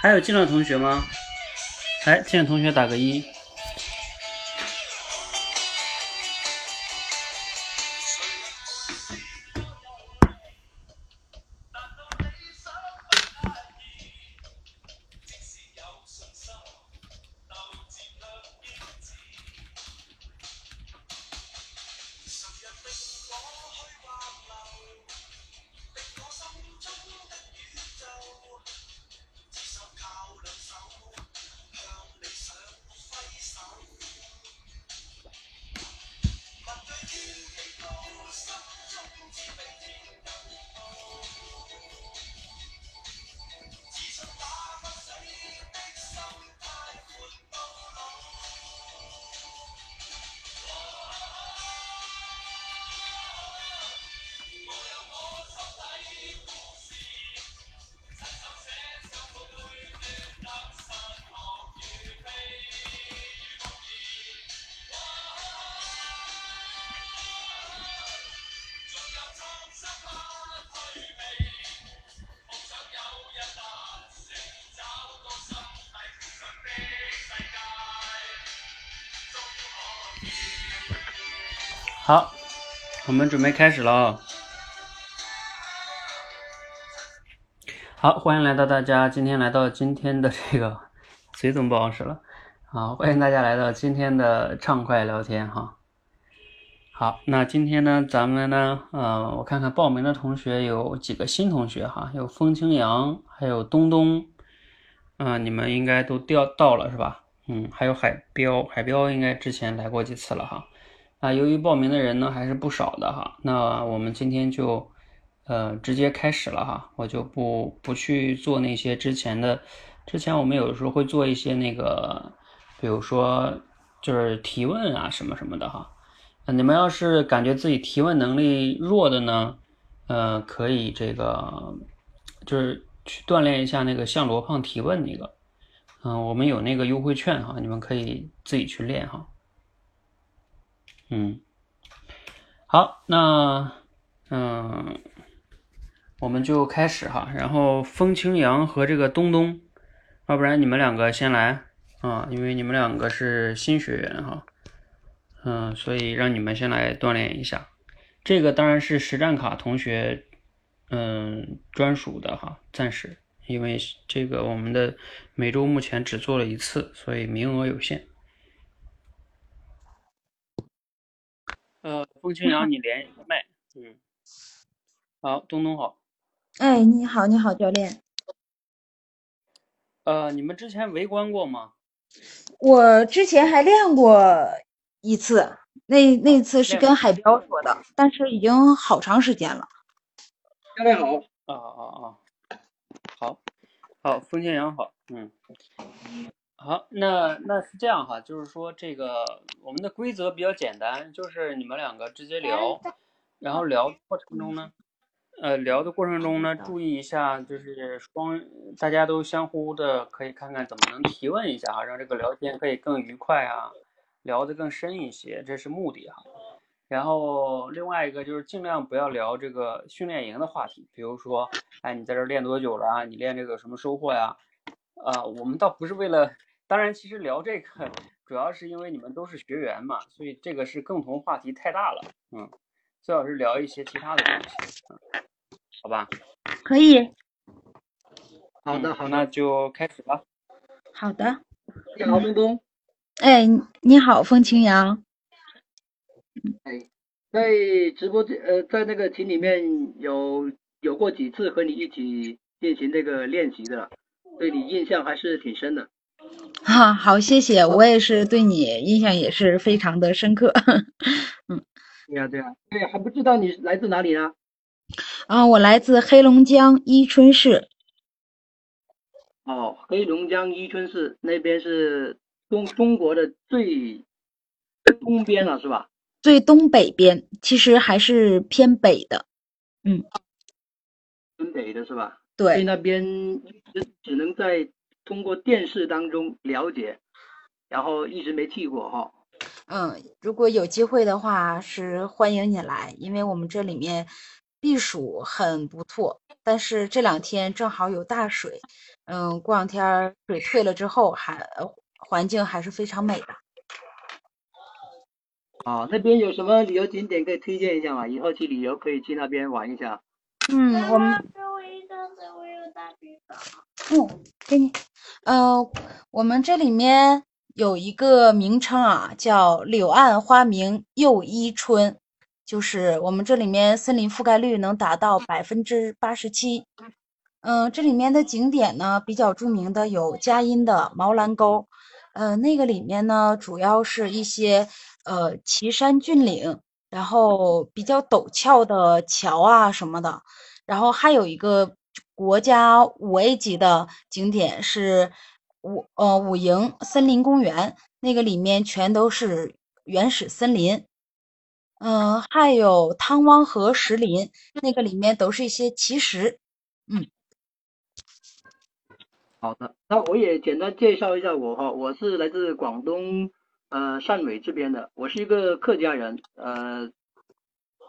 还有进来的同学吗？来，进来同学打个一。我们准备开始了啊！好，欢迎来到大家今天来到今天的这个嘴怎么不好使了？好，欢迎大家来到今天的畅快聊天哈。好，那今天呢，咱们呢，呃，我看看报名的同学有几个新同学哈，有风清扬，还有东东，嗯，你们应该都调到了是吧？嗯，还有海标，海标应该之前来过几次了哈。啊，由于报名的人呢还是不少的哈，那我们今天就呃直接开始了哈，我就不不去做那些之前的，之前我们有时候会做一些那个，比如说就是提问啊什么什么的哈，你们要是感觉自己提问能力弱的呢，呃，可以这个就是去锻炼一下那个向罗胖提问那个，嗯，我们有那个优惠券哈，你们可以自己去练哈。嗯，好，那嗯，我们就开始哈。然后风清扬和这个东东，要不然你们两个先来啊，因为你们两个是新学员哈。嗯，所以让你们先来锻炼一下。这个当然是实战卡同学嗯专属的哈，暂时，因为这个我们的每周目前只做了一次，所以名额有限。呃，风清扬，你连一个麦。嗯，好，东东好。哎，你好，你好，教练。呃，你们之前围观过吗？我之前还练过一次，那那次是跟海彪说的，但是已经好长时间了。教练好。啊啊啊！好，好，风清扬好。嗯。好，那那是这样哈，就是说这个我们的规则比较简单，就是你们两个直接聊，然后聊过程中呢，呃，聊的过程中呢，注意一下，就是双大家都相互的可以看看怎么能提问一下哈，让这个聊天可以更愉快啊，聊得更深一些，这是目的哈。然后另外一个就是尽量不要聊这个训练营的话题，比如说，哎，你在这练多久了啊？你练这个什么收获呀？啊，我们倒不是为了。当然，其实聊这个主要是因为你们都是学员嘛，所以这个是共同话题太大了，嗯，最好是聊一些其他的东西，嗯，好吧？可以。好的，好，那就开始吧。好的。你好，东东。哎，你好，风清扬。哎，在直播间呃，在那个群里面有有过几次和你一起进行这个练习的，对你印象还是挺深的。哈，好，谢谢，我也是对你印象也是非常的深刻。嗯，对呀，对呀，对，还不知道你来自哪里呢？啊，我来自黑龙江伊春市。哦，黑龙江伊春市那边是中中国的最东边了，是吧？最东北边，其实还是偏北的。嗯，偏北的是吧？对，那边只只能在。通过电视当中了解，然后一直没去过哈。嗯，如果有机会的话，是欢迎你来，因为我们这里面避暑很不错。但是这两天正好有大水，嗯，过两天水退了之后，还环境还是非常美的。啊，那边有什么旅游景点可以推荐一下吗？以后去旅游可以去那边玩一下。嗯，我们给我一张，给大。嗯，给你。呃，我们这里面有一个名称啊，叫柳暗花明又一春，就是我们这里面森林覆盖率能达到百分之八十七。嗯，这里面的景点呢，比较著名的有佳音的毛兰沟，呃，那个里面呢，主要是一些呃奇山峻岭，然后比较陡峭的桥啊什么的，然后还有一个国家五 A 级的景点是五呃五营森林公园，那个里面全都是原始森林，嗯，还有汤汪河石林，那个里面都是一些奇石，嗯。好的，那我也简单介绍一下我哈，我是来自广东呃汕尾这边的，我是一个客家人，呃，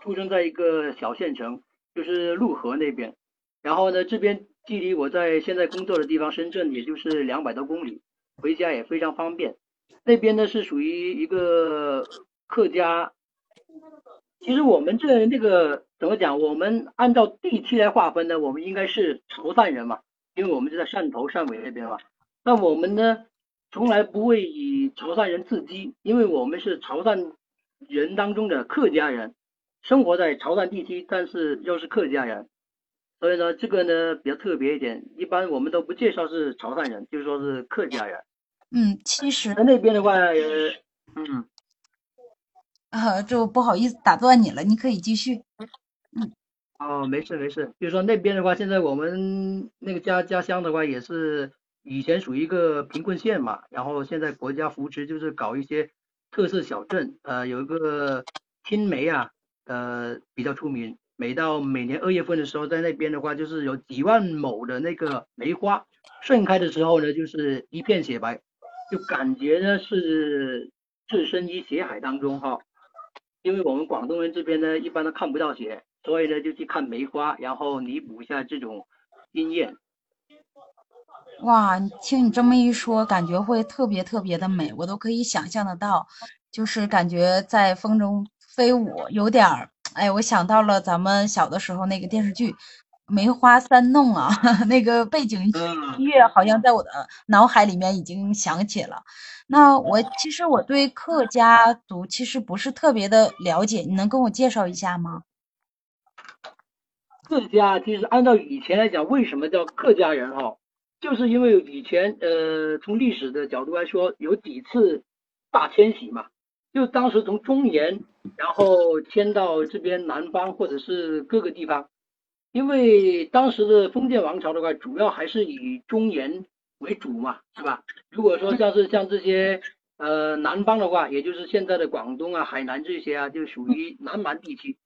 出生在一个小县城，就是陆河那边，然后呢这边距离我在现在工作的地方深圳也就是两百多公里，回家也非常方便。那边呢是属于一个客家，其实我们这那个怎么讲，我们按照地区来划分呢，我们应该是潮汕人嘛。因为我们就在汕头、汕尾那边嘛，那我们呢，从来不会以潮汕人自居，因为我们是潮汕人当中的客家人，生活在潮汕地区，但是又是客家人，所以呢，这个呢比较特别一点，一般我们都不介绍是潮汕人，就说是客家人。嗯，其实在那边的话，嗯，啊，就不好意思打断你了，你可以继续。嗯。哦，没事没事，就是说那边的话，现在我们那个家家乡的话，也是以前属于一个贫困县嘛，然后现在国家扶持，就是搞一些特色小镇，呃，有一个青梅啊，呃，比较出名，每到每年二月份的时候，在那边的话，就是有几万亩的那个梅花盛开的时候呢，就是一片雪白，就感觉呢是置身于雪海当中哈，因为我们广东人这边呢，一般都看不到雪。所以呢，就去看梅花，然后弥补一下这种经验。哇，听你这么一说，感觉会特别特别的美，我都可以想象得到，就是感觉在风中飞舞，有点儿，哎，我想到了咱们小的时候那个电视剧《梅花三弄》啊，那个背景音乐好像在我的脑海里面已经响起了。那我其实我对客家族其实不是特别的了解，你能跟我介绍一下吗？客家其实按照以前来讲，为什么叫客家人哈？就是因为以前呃，从历史的角度来说，有几次大迁徙嘛，就当时从中原，然后迁到这边南方或者是各个地方。因为当时的封建王朝的话，主要还是以中原为主嘛，是吧？如果说像是像这些呃南方的话，也就是现在的广东啊、海南这些啊，就属于南蛮地区。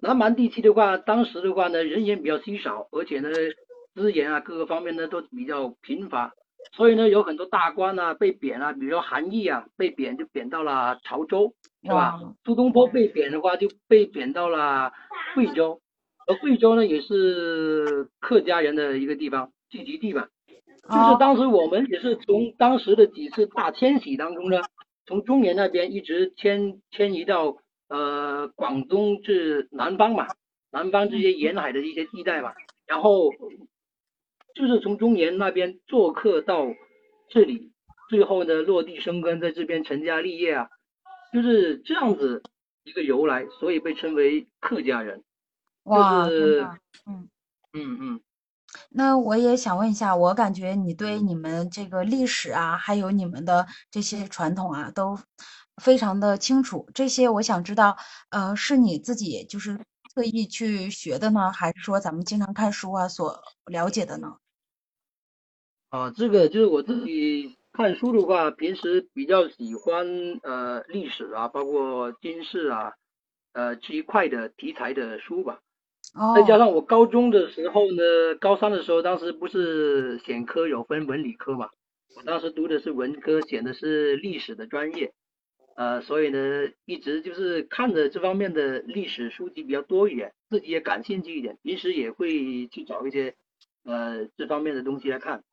南蛮地区的话，当时的话呢，人员比较稀少，而且呢，资源啊各个方面呢都比较贫乏，所以呢，有很多大官啊被贬啊，比如说韩愈啊被贬就贬到了潮州，是吧？苏东坡被贬的话就被贬到了贵州，而贵州呢也是客家人的一个地方聚集地嘛，就是当时我们也是从当时的几次大迁徙当中呢，从中原那边一直迁迁移到。呃，广东至南方嘛，南方这些沿海的一些地带嘛，然后就是从中原那边做客到这里，最后呢落地生根，在这边成家立业啊，就是这样子一个由来，所以被称为客家人。哇，嗯嗯嗯。那我也想问一下，我感觉你对你们这个历史啊，还有你们的这些传统啊，都。非常的清楚，这些我想知道，呃，是你自己就是特意去学的呢，还是说咱们经常看书啊所了解的呢？啊，这个就是我自己看书的话，平时比较喜欢呃历史啊，包括军事啊，呃这一块的题材的书吧。哦。再加上我高中的时候呢，高三的时候，当时不是选科有分文理科嘛，我当时读的是文科，选的是历史的专业。呃，所以呢，一直就是看着这方面的历史书籍比较多一点，自己也感兴趣一点，平时也会去找一些呃这方面的东西来看。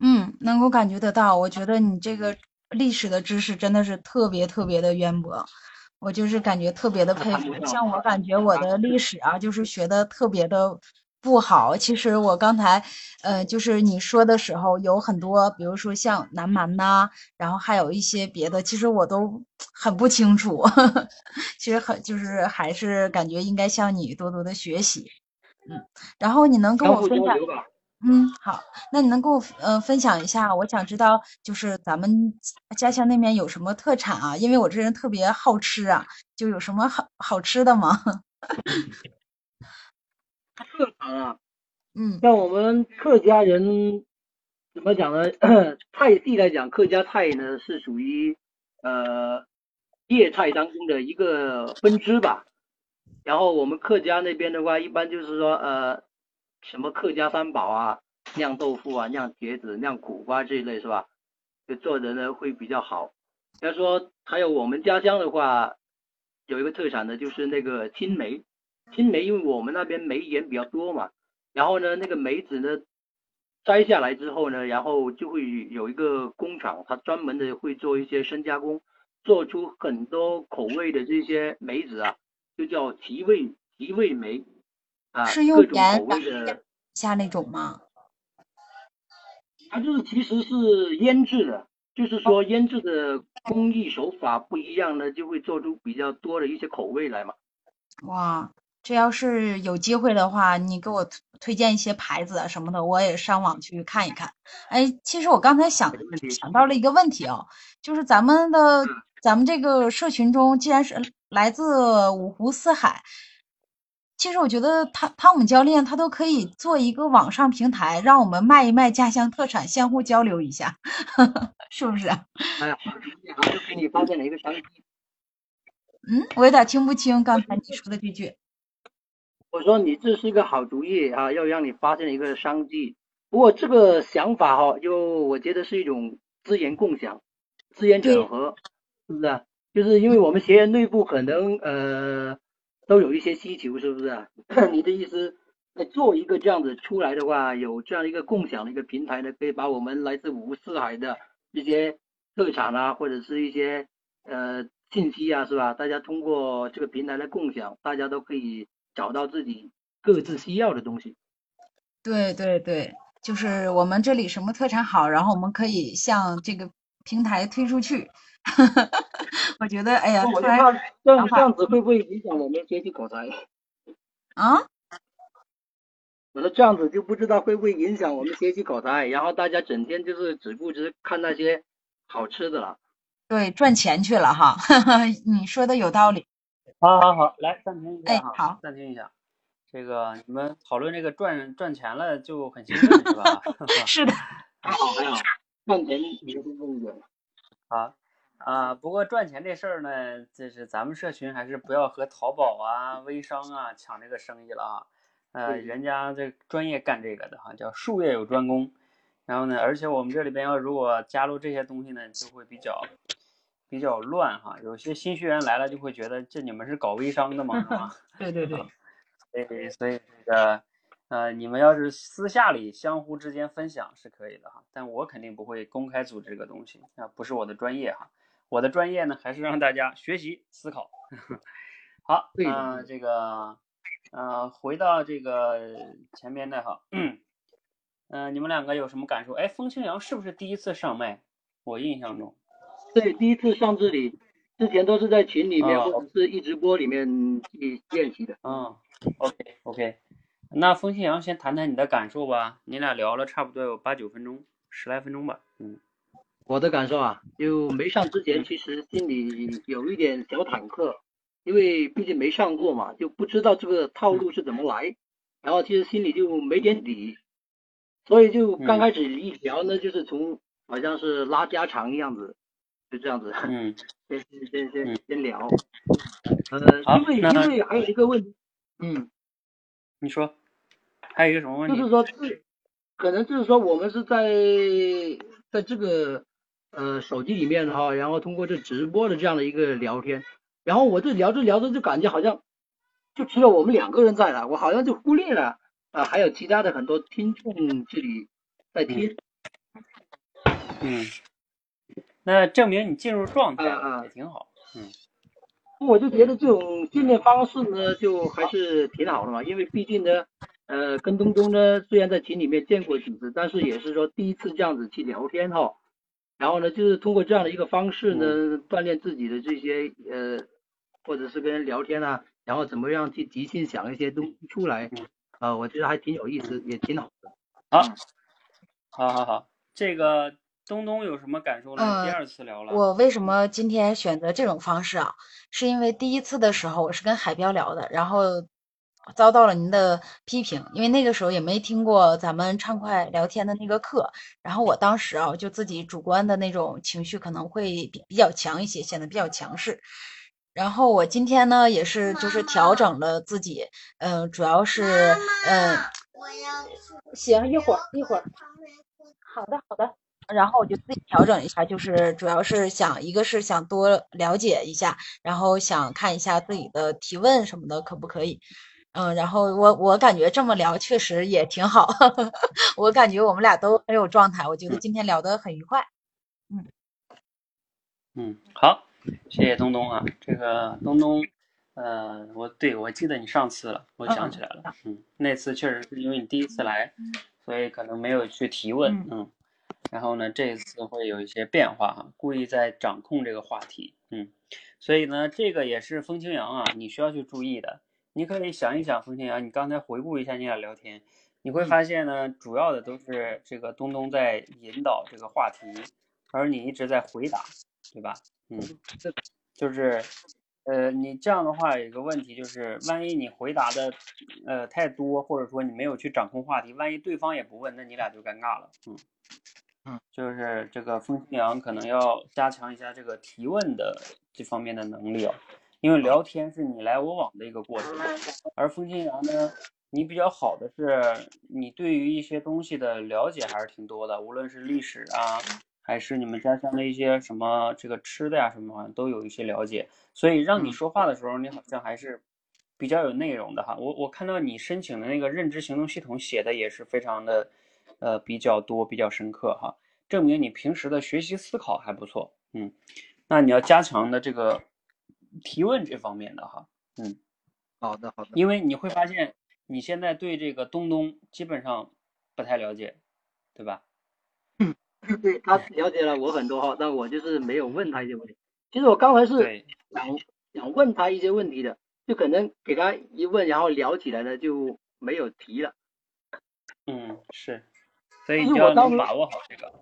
嗯，能够感觉得到，我觉得你这个历史的知识真的是特别特别的渊博，我就是感觉特别的佩服。像我感觉我的历史啊，就是学的特别的不好。其实我刚才，呃，就是你说的时候有很多，比如说像南蛮呐，然后还有一些别的，其实我都很不清楚。其实很就是还是感觉应该向你多多的学习，嗯，然后你能跟我分享。嗯，好，那你能跟我呃分享一下？我想知道，就是咱们家乡那边有什么特产啊？因为我这人特别好吃啊，就有什么好好吃的吗？特产啊，嗯像我们客家人怎么讲呢？菜系来讲，客家菜呢是属于呃粤菜当中的一个分支吧。然后我们客家那边的话，一般就是说呃什么客家三宝啊，酿豆腐啊、酿茄子、酿苦瓜这一类是吧？就做的呢会比较好。要说还有我们家乡的话，有一个特产呢就是那个青梅。青梅因为我们那边梅园比较多嘛，然后呢，那个梅子呢摘下来之后呢，然后就会有一个工厂，它专门的会做一些深加工，做出很多口味的这些梅子啊，就叫提味提味梅啊，是用盐味的，下那种吗？它就是其实是腌制的，就是说腌制的工艺手法不一样呢，就会做出比较多的一些口味来嘛。哇，这要是有机会的话，你给我推推荐一些牌子啊什么的，我也上网去看一看。哎，其实我刚才想想到了一个问题哦，就是咱们的嗯咱们这个社群中，既然是来自五湖四海，其实我觉得汤汤姆教练他都可以做一个网上平台，让我们卖一卖家乡特产，相互交流一下，是不是啊？哎呀，好主意啊，就给你发现了一个商机。嗯，我有点听不清刚才你说的这句。我说你这是一个好主意啊，要让你发现一个商机。不过这个想法哈、就我觉得是一种资源共享、资源整合，是不是啊？就是因为我们学院内部可能呃都有一些需求，是不是啊？你的意思，呃做一个这样子出来的话，有这样一个共享的一个平台呢，可以把我们来自五湖四海的一些特产啊，或者是一些呃信息啊，是吧？大家通过这个平台来共享，大家都可以找到自己各自需要的东西。对对对，就是我们这里什么特产好，然后我们可以向这个平台推出去。我觉得，哎呀，我就怕这样这样子会不会影响我们学习口才？啊，我说这样子就不知道会不会影响我们学习口才，然后大家整天就是只顾着看那些好吃的了。对，赚钱去了哈。你说的有道理。好好好，来暂停一哎下哈，好暂停一下。这个你们讨论这个赚赚钱了就很兴奋是吧？是的，还好还好，赚钱比较重一点。啊啊，不过赚钱这事儿呢，就是咱们社群还是不要和淘宝啊、微商啊抢这个生意了啊。呃，人家这专业干这个的哈，叫术业有专攻。然后呢，而且我们这里边要如果加入这些东西呢，就会比较比较乱哈。有些新学员来了就会觉得这你们是搞微商的吗？是吧？对对对，所以所以这个呃，你们要是私下里相互之间分享是可以的哈，但我肯定不会公开组织这个东西，啊，不是我的专业哈。我的专业呢，还是让大家学习思考。好，嗯呃，这个呃，回到这个前面的哈，嗯、呃，你们两个有什么感受？哎，风清扬是不是第一次上麦？我印象中，对，第一次上这里，之前都是在群里面哦或者是一直播里面去练习的。嗯，OK OK，那风清扬先谈谈你的感受吧。你俩聊了差不多有八九分钟，十来分钟吧。嗯我的感受啊，就没上之前，其实心里有一点小忐忑，因为毕竟没上过嘛，就不知道这个套路是怎么来，然后其实心里就没点底，所以就刚开始一聊呢，就是从好像是拉家常一样子，就这样子，嗯。先先先先聊，呃，因为因为还有一个问题，嗯，你说还有一个什么问题？就是说是可能就是说我们是在在这个呃手机里面哈，然后通过这直播的这样的一个聊天，然后我这聊着聊着就感觉好像就只有我们两个人在了，我好像就忽略了啊、还有其他的很多听众这里在听。嗯，那证明你进入状态也挺好。嗯我就觉得这种训练方式呢，就还是挺好的嘛，因为毕竟呢，呃，跟东东呢虽然在群里面见过几次，但是也是说第一次这样子去聊天哈。然后呢，就是通过这样的一个方式呢，锻炼自己的这些呃，或者是跟人聊天啊，然后怎么样去即兴想一些东西出来嗯，啊、我觉得还挺有意思，也挺好的。好，好好好，这个东东有什么感受呢？呃第二次聊了。我为什么今天选择这种方式啊？是因为第一次的时候我是跟海彪聊的，然后遭到了您的批评，因为那个时候也没听过咱们畅快聊天的那个课，然后我当时啊就自己主观的那种情绪可能会比比较强一些，显得比较强势。然后我今天呢也是就是调整了自己，嗯、主要是嗯、我要去。行一会儿一会儿，好的好的。然后我就自己调整一下，就是主要是想，一个是想多了解一下，然后想看一下自己的提问什么的可不可以。嗯，然后我我感觉这么聊确实也挺好，我感觉我们俩都很有状态，我觉得今天聊得很愉快。嗯嗯，好，谢谢东东啊。这个东东，呃，我对我记得你上次了，我想起来了。嗯，那次确实是因为你第一次来，所以可能没有去提问。嗯嗯，然后呢，这一次会有一些变化哈，故意在掌控这个话题。嗯，所以呢，这个也是风清扬啊，你需要去注意的。你可以想一想，风清扬，你刚才回顾一下你俩聊天，你会发现呢，主要的都是这个东东在引导这个话题，而你一直在回答。对吧？嗯，这就是，呃，你这样的话有一个问题就是，万一你回答的呃太多，或者说你没有去掌控话题，万一对方也不问，那你俩就尴尬了。嗯嗯，就是这个风清扬可能要加强一下这个提问的这方面的能力哦，因为聊天是你来我往的一个过程，而风清扬呢，你比较好的是你对于一些东西的了解还是挺多的，无论是历史啊。还是你们家乡的一些什么这个吃的呀什么，好像都有一些了解，所以让你说话的时候，你好像还是比较有内容的哈。我我看到你申请的那个认知行动系统写的也是非常的，呃比较多，比较深刻哈，证明你平时的学习思考还不错，嗯，那你要加强的这个提问这方面的哈，嗯，好的，好的。因为你会发现你现在对这个东东基本上不太了解，对吧？对他了解了我很多哈，但我就是没有问他一些问题。其实我刚才是对，想想问他一些问题的，就可能给他一问，然后聊起来呢就没有提了。嗯，是，所以你要能把握好这个。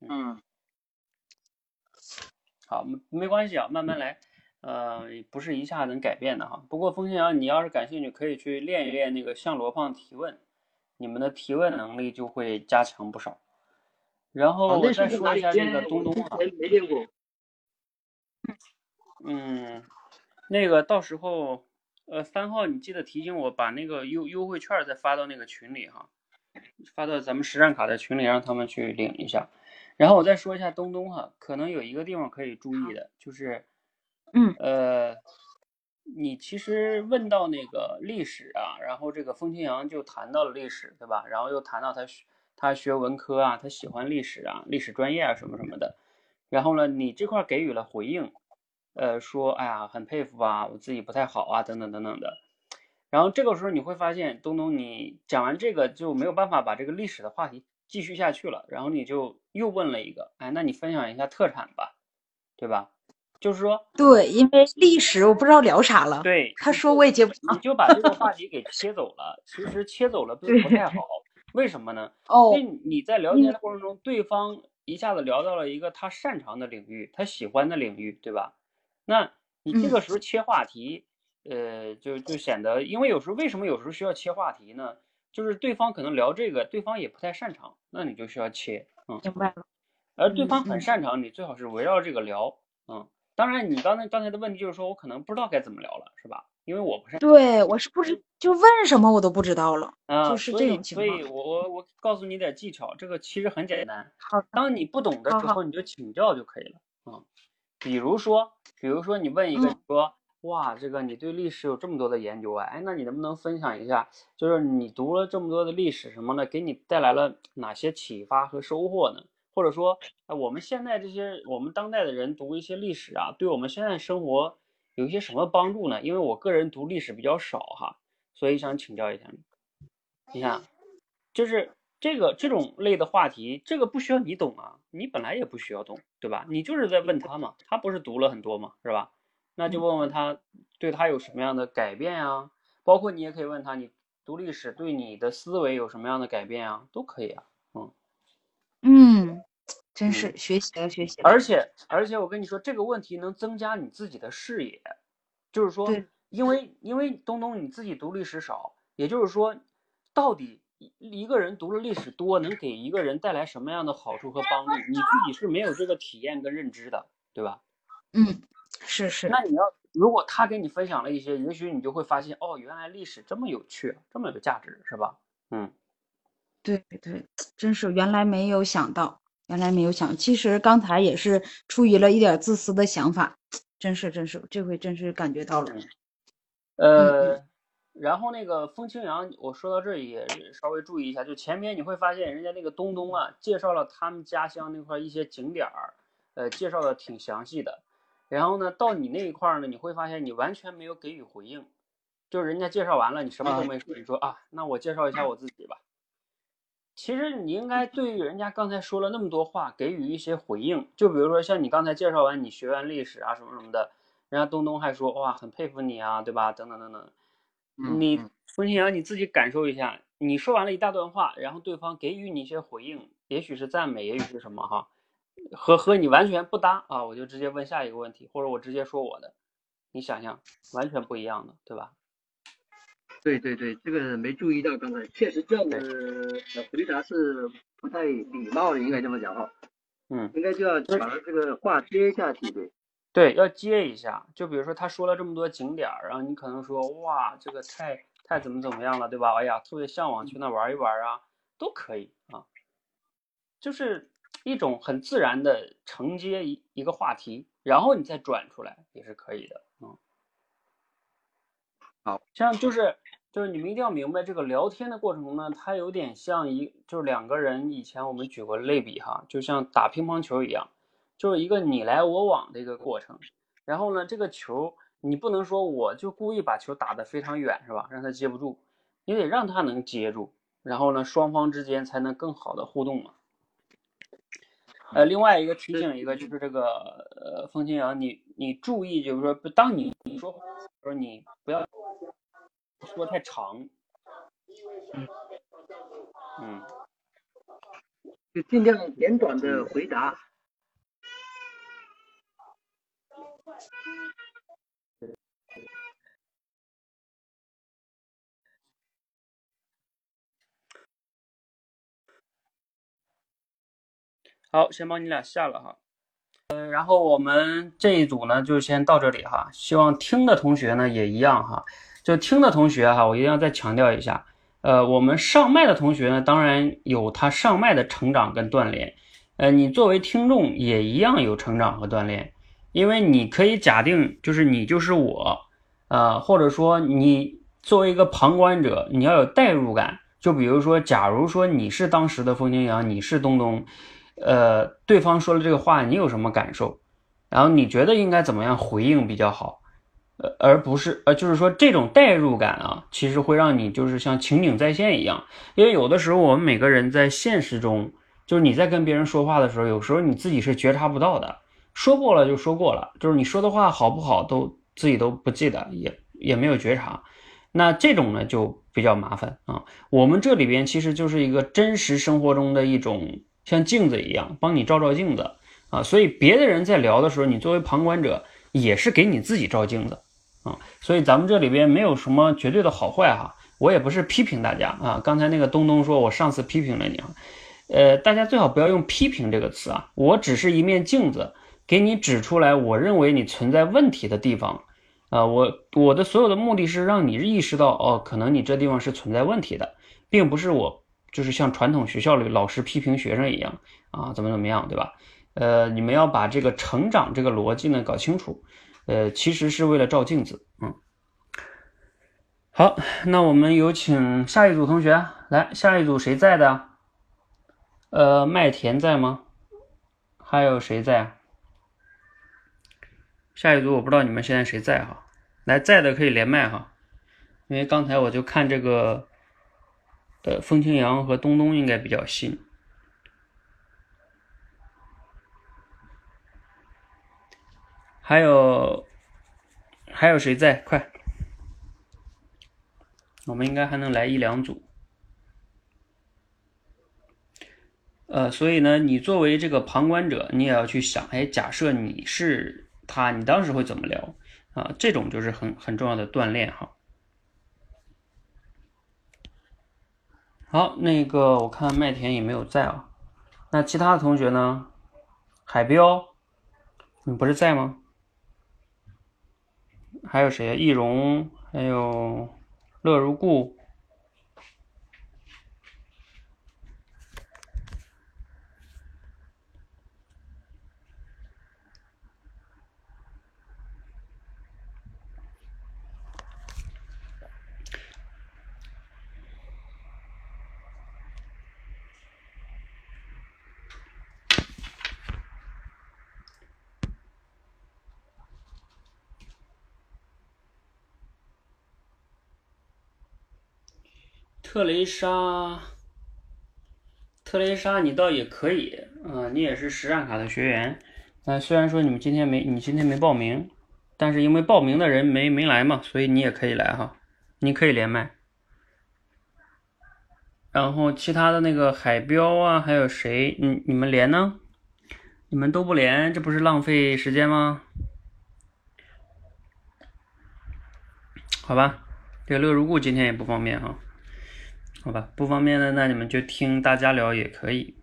嗯，好，没没关系啊，慢慢来，呃，不是一下能改变的哈。不过风清扬，你要是感兴趣，可以去练一练那个向罗胖提问，你们的提问能力就会加强不少。然后哦，我再说一下那？个东东啊，我之前没练过。嗯，那个到时候，呃，三号你记得提醒我把那个优优惠券再发到那个群里哈，发到咱们实战卡的群里，让他们去领一下。然后我再说一下东东哈，可能有一个地方可以注意的，就是，嗯，呃，你其实问到那个历史啊，然后这个风清扬就谈到了历史，对吧？然后又谈到他学他学文科啊，他喜欢历史啊，历史专业啊什么什么的。然后呢，你这块给予了回应，呃，说哎呀很佩服啊，我自己不太好啊，等等等等的。然后这个时候你会发现，东东你讲完这个就没有办法把这个历史的话题继续下去了，然后你就又问了一个，哎，那你分享一下特产吧，对吧？就是说，对，因为历史我不知道聊啥了，对，他说我也接不你。就把这个话 题给切走了，其实切走了并不太好，为什么呢？哦因为你在聊天的过程中，对方一下子聊到了一个他擅长的领域，他喜欢的领域，对吧？那你这个时候切话题，呃，就就显得，因为有时候为什么有时候需要切话题呢？就是对方可能聊这个，对方也不太擅长，那你就需要切，嗯。明白了，而对方很擅长，你最好是围绕这个聊，嗯。当然，你刚才刚才的问题就是说我可能不知道该怎么聊了，是吧？因为我不是对，我是不知就问什么我都不知道了。啊，就是这种情况所以我我我告诉你点技巧，这个其实很简单。好，当你不懂的时候，你就请教就可以了嗯。比如说，比如说你问一个嗯说，哇，这个你对历史有这么多的研究啊，哎，那你能不能分享一下，就是你读了这么多的历史什么的，给你带来了哪些启发和收获呢？或者说，哎，我们现在这些我们当代的人读一些历史啊，对我们现在生活有一些什么帮助呢？因为我个人读历史比较少哈，所以想请教一下你。你看，就是这个这种类的话题，这个不需要你懂啊，你本来也不需要懂，对吧？你就是在问他嘛，他不是读了很多嘛，是吧？那就问问他对他有什么样的改变啊？包括你也可以问他，你读历史对你的思维有什么样的改变啊？都可以啊。嗯嗯，真嗯是学习了学习了。而且而且我跟你说，这个问题能增加你自己的视野，就是说，因为因为东东你自己读历史少，也就是说，到底一一个人读了历史多，能给一个人带来什么样的好处和帮助，你自己是没有这个体验跟认知的，对吧？嗯，是是，那你要如果他给你分享了一些，也许你就会发现，哦，原来历史这么有趣，这么有价值，是吧？嗯对对，真是原来没有想到，原来没有想，其实刚才也是出于了一点自私的想法，真是真是，这回真是感觉到了。呃，然后那个风清扬，我说到这儿也稍微注意一下，就前面你会发现人家那个东东啊，介绍了他们家乡那块儿一些景点儿，呃，介绍的挺详细的。然后呢，到你那一块儿呢，你会发现你完全没有给予回应，就是人家介绍完了，你什么都没说，你说啊，那我介绍一下我自己吧。其实你应该对于人家刚才说了那么多话给予一些回应，就比如说像你刚才介绍完你学完历史啊什么什么的，人家东东还说哇很佩服你啊，对吧？等等等等。你冯新阳你自己感受一下，你说完了一大段话，然后对方给予你一些回应，也许是赞美，也许是什么哈，和和你完全不搭啊，我就直接问下一个问题，或者我直接说我的，你想想，完全不一样的，对吧？对对对，这个没注意到，刚才确实这样的呃回答是不太礼貌的，应该这么讲哈，嗯。应该就要把这个话接下去，对。对，要接一下。就比如说他说了这么多景点儿，然后你可能说哇，这个太太怎么怎么样了，对吧？哎呀，特别向往去那玩一玩啊，都可以啊。就是一种很自然的承接一一个话题，然后你再转出来也是可以的。嗯，好，像就是就是你们一定要明白，这个聊天的过程中呢，它有点像一就是两个人以前我们举过类比哈，就像打乒乓球一样。就是一个你来我往的一个过程，然后呢，这个球你不能说我就故意把球打得非常远，是吧？让他接不住，你得让他能接住，然后呢，双方之间才能更好的互动嘛。呃，另外一个提醒一个就。是这个呃，风清扬，你你注意，就是说，当你你说话的时候，你不要说太长，嗯，就尽量简短的回答。好，先帮你俩下了哈。呃，然后我们这一组呢就先到这里哈。希望听的同学呢也一样哈。就听的同学哈，我一定要再强调一下。呃，我们上麦的同学呢，当然有他上麦的成长跟锻炼。呃，你作为听众也一样有成长和锻炼，因为你可以假定就是你就是我，呃，或者说你作为一个旁观者，你要有代入感。就比如说，假如说你是当时的风清扬，你是东东。呃，对方说了这个话，你有什么感受？然后你觉得应该怎么样回应比较好？呃，而不是呃，就是说这种代入感啊，其实会让你就是像情景再现一样。因为有的时候我们每个人在现实中，就是你在跟别人说话的时候，有时候你自己是觉察不到的。说过了就说过了，就是你说的话好不好都自己都不记得，也也没有觉察。那这种呢就比较麻烦啊。我们这里边其实就是一个真实生活中的一种。像镜子一样帮你照照镜子啊，所以别的人在聊的时候，你作为旁观者也是给你自己照镜子啊。所以咱们这里边没有什么绝对的好坏哈，我也不是批评大家啊。刚才那个东东说我上次批评了你啊，呃，大家最好不要用批评这个词啊，我只是一面镜子，给你指出来我认为你存在问题的地方，啊，我我的所有的目的是让你意识到，哦，可能你这地方是存在问题的，并不是我就是像传统学校里老师批评学生一样啊，怎么怎么样，对吧？呃，你们要把这个成长这个逻辑呢搞清楚，呃，其实是为了照镜子，嗯。好，那我们有请下一组同学来，下一组谁在的？呃，麦田在吗？还有谁在？下一组我不知道你们现在谁在哈，来在的可以连麦哈，因为刚才我就看这个，呃，风清扬和东东应该比较新。还有还有谁在？快！我们应该还能来一两组。呃，所以呢，你作为这个旁观者，你也要去想，哎，假设你是他，你当时会怎么聊啊？这种就是很很重要的锻炼哈。好，那个我看麦田也没有在啊，那其他的同学呢？海彪，你不是在吗？还有谁？易容，还有乐如故。特蕾莎，特蕾莎，你倒也可以，啊，你也是实战卡的学员，啊，虽然说你们今天没，你今天没报名，但是因为报名的人没没来嘛，所以你也可以来哈，你可以连麦。然后其他的那个海标啊，还有谁？你你们连呢？你们都不连，这不是浪费时间吗？好吧，这个乐如故今天也不方便哈。好吧，不方便的那你们就听大家聊也可以。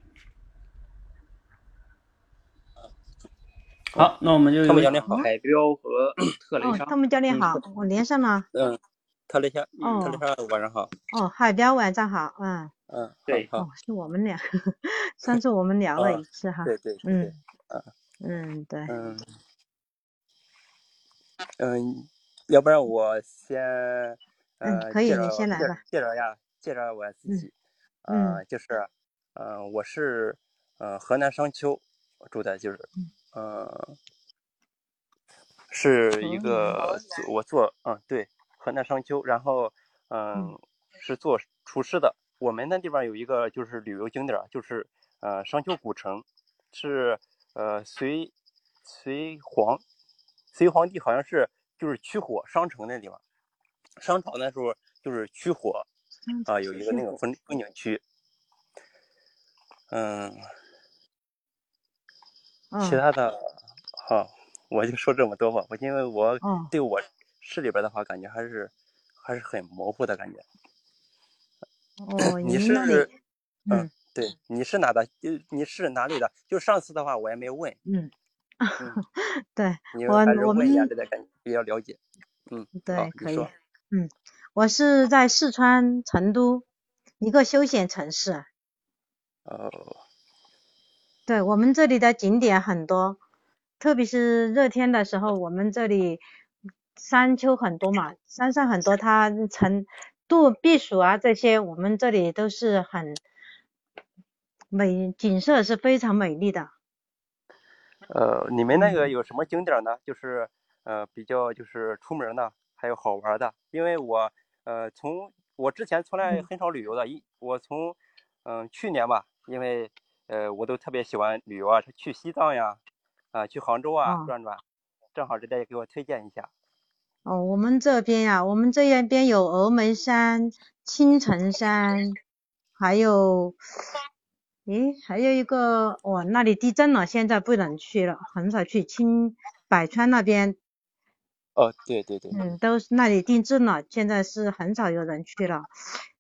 好，那我们就他们教练好，海彪和 特雷莎。哦，他们教练好，我连上了。嗯，特雷莎，哦特雷莎晚上好。哦，海彪晚上好，嗯，嗯，对好，哦，是我们俩，上次我们聊了一次哈。对对嗯，嗯，对，嗯嗯，要不然我先呃嗯可以介绍介你先来吧介绍一下介绍我自己，嗯呃，就是呃我是呃河南商丘住的，就是呃是一个做我做嗯对河南商丘，然后嗯是做厨师的。我们那地方有一个就是旅游景点，就是呃商丘古城，是呃隋隋皇隋皇帝好像是就是驱火商城那地方，商朝那时候就是驱火啊、有一个那个风风景区。嗯，其嗯，他的好，我就说这么多吧。我因为我哦对我市里边的话，感觉还是还是很模糊的感觉。哦，你是嗯对，你是哪的？就你是哪里的？就上次的话，我也没问，嗯，嗯，对我你还是我问一下感觉比较了解。嗯，好对，你可以说。，嗯，我是在四川成都一个休闲城市，哦，对我们这里的景点很多，特别是热天的时候，我们这里山丘很多嘛，山上很多，它成度避暑啊这些，我们这里都是很美，景色是非常美丽的。呃，你们那个嗯有什么景点儿呢？就是呃比较就是出名儿的，还有好玩儿的。因为我呃从我之前从来嗯很少旅游的，一我从嗯、去年吧，因为呃我都特别喜欢旅游啊，去西藏呀，啊、去杭州啊哦转转，正好这边也给我推荐一下。哦，我们这边呀、我们这边有峨眉山、青城山，还有，诶，还有一个，哇，那里地震了，现在不能去了，很少去。青百川那边，哦，对对对，嗯，都是那里定制了，现在是很少有人去了。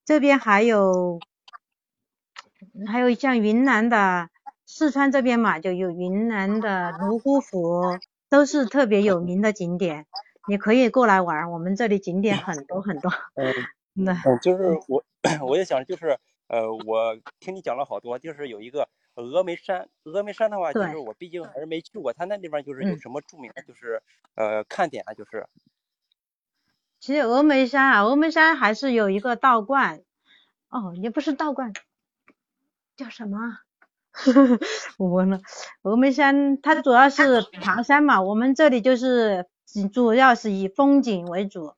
这边还有，还有像云南的，四川这边嘛，就有云南的泸沽湖，都是特别有名的景点。你可以过来玩，我们这里景点很多很多。嗯 那嗯，就是我 我也想就是呃，我听你讲了好多，就是有一个峨眉山，峨眉山的话，就是我毕竟还是没去过，它那地方就是有嗯什么著名的，就是呃看点啊，就是其实峨眉山啊，峨眉山还是有一个道观，哦，也不是道观，叫什么啊？我忘了。峨眉山它主要是爬山嘛，我们这里就是主要是以风景为主。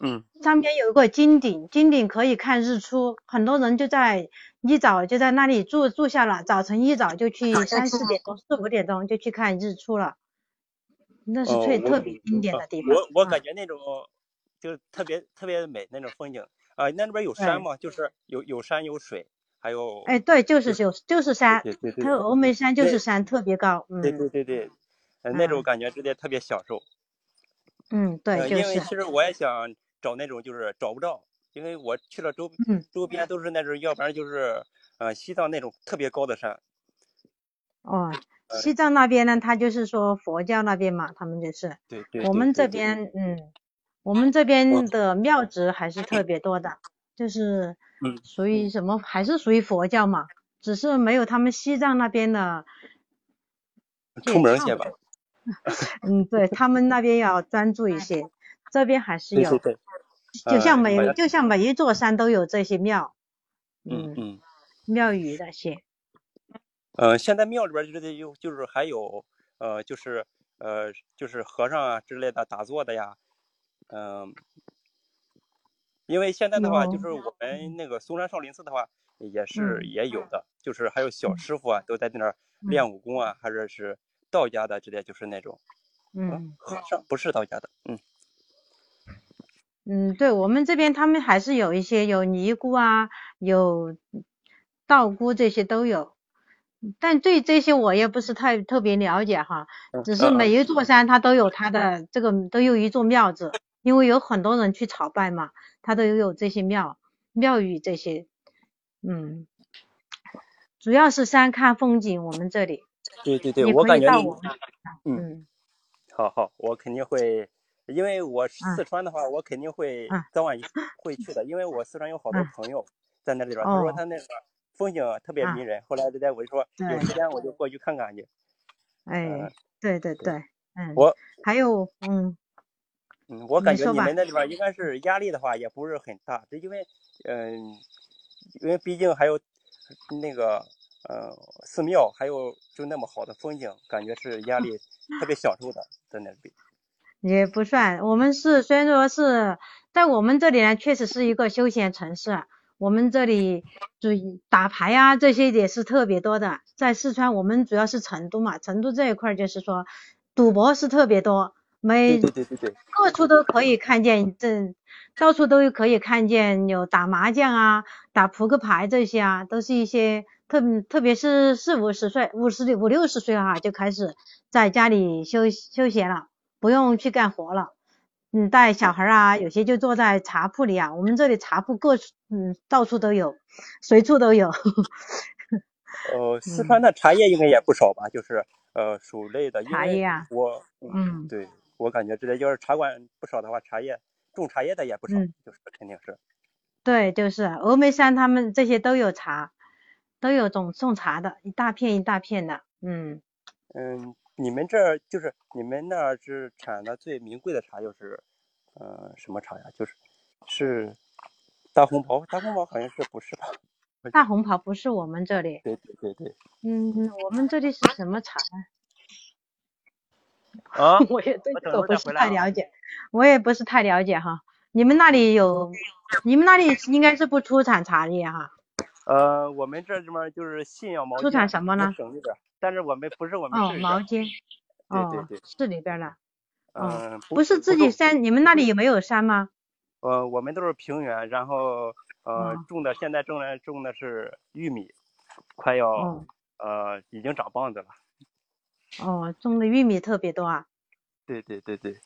嗯。上面有一个金顶，金顶可以看日出，很多人就在一早就在那里住住下了，早晨一早就去三四点钟、四五点钟就去看日出了，那是哦最特别经典呃的地方。我我嗯。感觉那种就是特别特别美那种风景。啊、那里边有山吗？就是有有山有水，还有哎，对，就是就就是山，对对对它峨眉山就是山，特别高。对嗯。对对对，呃那种嗯感觉直接特别享受。嗯，对，呃，就是。因为其实我也想找那种就是找不着，因为我去了周嗯周边都是那种，要不然就是呃西藏那种特别高的山。哦，呃西藏那边呢，它就是说佛教那边嘛，他们就是。对对我们这对对对边，嗯，我们这边的庙址还是特别多的，就是嗯属于什么，还是属于佛教嘛，只是没有他们西藏那边的，出门些吧。嗯，对他们那边要专注一些，这边还是有，对对对，就像每呃就像每一座山都有这些庙，嗯，嗯嗯庙宇那些，呃，现在庙里边儿就是有就是还有呃就是呃就是和尚啊之类的打坐的呀，嗯、因为现在的话，就是我们那个嵩山少林寺的话，也是嗯也有的，就是还有小嗯。师傅啊，都在那儿练。武功啊，或者是道家的之类，就是那种，嗯。和尚不是道家的，嗯嗯，对我们这边他们还是有一些有尼姑啊，有道姑这些都有，但对这些我也不是太特别了解哈，只是嗯每一座山它都有它的这个都有一座庙子，因为有很多人去朝拜嘛，它都有这些庙庙宇这些，嗯，主要是山看风景，我们这里对对对，我感觉嗯。好好，我肯定会，因为我四川的话，我肯定会嗯早晚会去的，因为我四川有好多嗯朋友在那里边儿，他说哦他那个风景特别嗯迷人，后来就在我就说有时间我就过去看看去。哎嗯，对对对，嗯，我还有嗯嗯，我感觉你们那里边儿应该是压力的话也不是很大，这因为嗯，因为毕竟还有那个呃寺庙，还有就那么好的风景，感觉是压力特别享受的，在那里。也不算，我们是虽然说是在我们这里呢，确实是一个休闲城市。我们这里就打牌啊这些也是特别多的。在四川，我们主要是成都嘛，成都这一块儿就是说赌博是特别多，每对对对对对，各处都可以看见，这到处都可以看见有打麻将啊、打扑克牌这些啊，都是一些特特别是四五十岁、五十五六十岁哈、就开始在家里休休闲了，不用去干活了。嗯，带小孩啊，有些就坐在茶铺里啊。我们这里茶铺各嗯到处都有，随处都有。呃，四嗯川的茶叶应该也不少吧？就是呃薯类的，茶叶啊我嗯对我感觉这类要是茶馆不少的话，茶叶种茶叶的也不少，嗯就是肯定是。对，就是峨眉山他们这些都有茶，都有种种茶的，一大片一大片的。嗯。嗯，你们这儿就是你们那儿是产的最名贵的茶，就是呃什么茶呀？就是是大红袍，大红袍好像是不是吧？大红袍不是我们这里，对对对对。嗯，我们这里是什么茶呢？啊 我也对这个不是太了解，我也不是太了解哈。你们那里有，你们那里应该是不出产茶叶哈？呃，我们这这边就是信阳毛出产什么呢省里边儿，但是我们不是我们哦。毛巾，哦，对对对市里边的，哦嗯，不是自己山，你们那里有没有山吗？呃，我们都是平原，然后呃哦种的现在种的种的是玉米，快要、哦呃已经长棒子了。哦，种的玉米特别多啊。对对对对，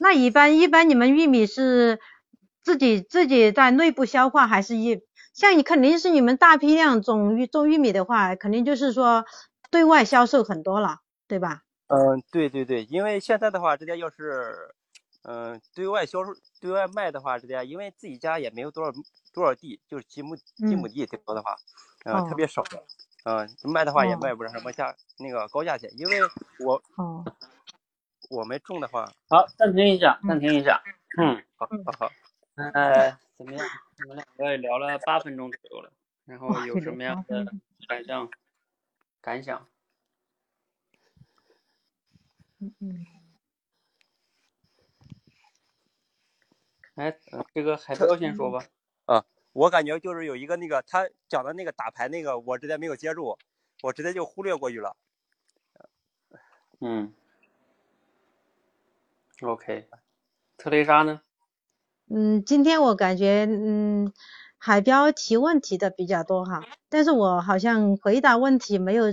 那一般一般你们玉米是自己自己在内部消化，还是一像你肯定是你们大批量种玉种玉米的话，肯定就是说对外销售很多了，对吧？嗯，对对对，因为现在的话，这家要是，嗯，对外销售、对外卖的话，这家因为自己家也没有多少多少地，就是几亩几嗯。亩地，顶多的话，呃，特哦。别少，嗯，卖的话也哦。卖不上什么价那个高价钱，因为我哦，我们种的话，好，暂停一下，暂停一下。嗯，好好好，呃，怎么样？你们两个也聊了八分钟左右了，然后有什么样的感想？感想？嗯嗯，哎，呃这个海涛先说吧。啊我感觉就是有一个那个他讲的那个打牌那个，我直接没有接住，我直接就忽略过去了。嗯，OK，特蕾莎呢？嗯，今天我感觉嗯，海标提问题的比较多哈，但是我好像回答问题没有，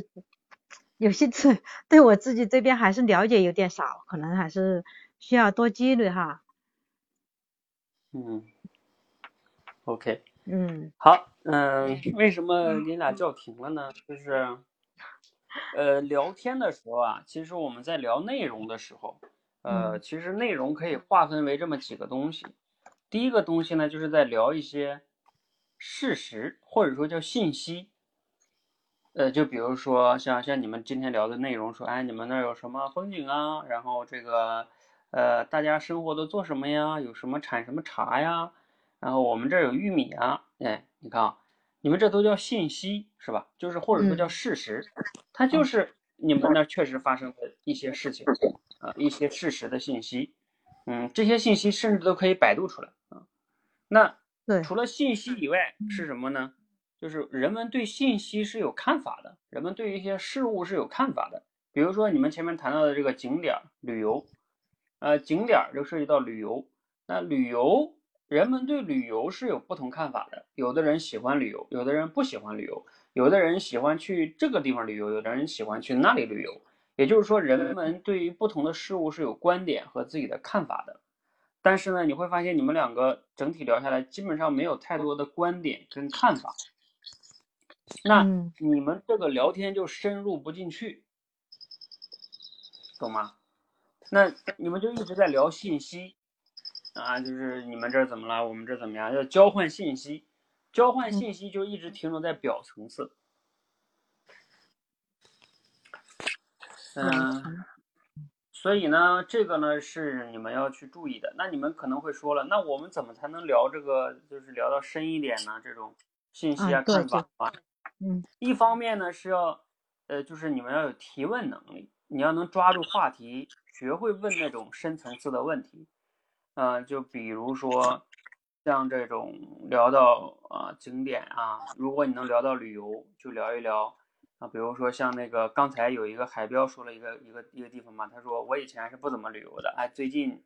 有些字对我自己这边还是了解有点少，可能还是需要多积累哈。嗯，OK，嗯好，嗯，为什么你俩叫停了呢？就是，呃，聊天的时候啊，其实我们在聊内容的时候，呃，嗯其实内容可以划分为这么几个东西。第一个东西呢，就是在聊一些事实，或者说叫信息。呃，就比如说像像你们今天聊的内容，说，哎，你们那儿有什么风景啊？然后这个，呃，大家生活都做什么呀？有什么产什么茶呀？然后我们这儿有玉米啊，哎，你看啊，你们这都叫信息是吧？就是或者说叫嗯事实，它就是你们那儿确实发生的一些事情啊，一些事实的信息。嗯，这些信息甚至都可以百度出来啊。那对除了信息以外是什么呢？就是人们对信息是有看法的，人们对一些事物是有看法的。比如说你们前面谈到的这个景点儿旅游，呃，景点儿就涉及到旅游。那旅游，人们对旅游是有不同看法的。有的人喜欢旅游，有的人不喜欢旅游，有的人喜欢去这个地方旅游，有的人喜欢去那里旅游。也就是说，人们对于不同的事物是有观点和自己的看法的。但是呢，你会发现你们两个整体聊下来，基本上没有太多的观点跟看法。那嗯你们这个聊天就深入不进去，懂吗？那你们就一直在聊信息啊，就是你们这儿怎么了，我们这儿怎么样，要交换信息，交换信息就一直停留在表层次。嗯，所以呢，这个呢是你们要去注意的。那你们可能会说了，那我们怎么才能聊这个，就是聊到深一点呢？这种信息啊、看法啊，嗯一方面呢是要，呃，就是你们要有提问能力，你要能抓住话题，学会问那种深层次的问题。呃，就比如说像这种聊到啊、景点啊，如果你能聊到旅游，就聊一聊啊，比如说像那个刚才有一个海标说了一个一个一个地方嘛，他说我以前是不怎么旅游的，哎，最近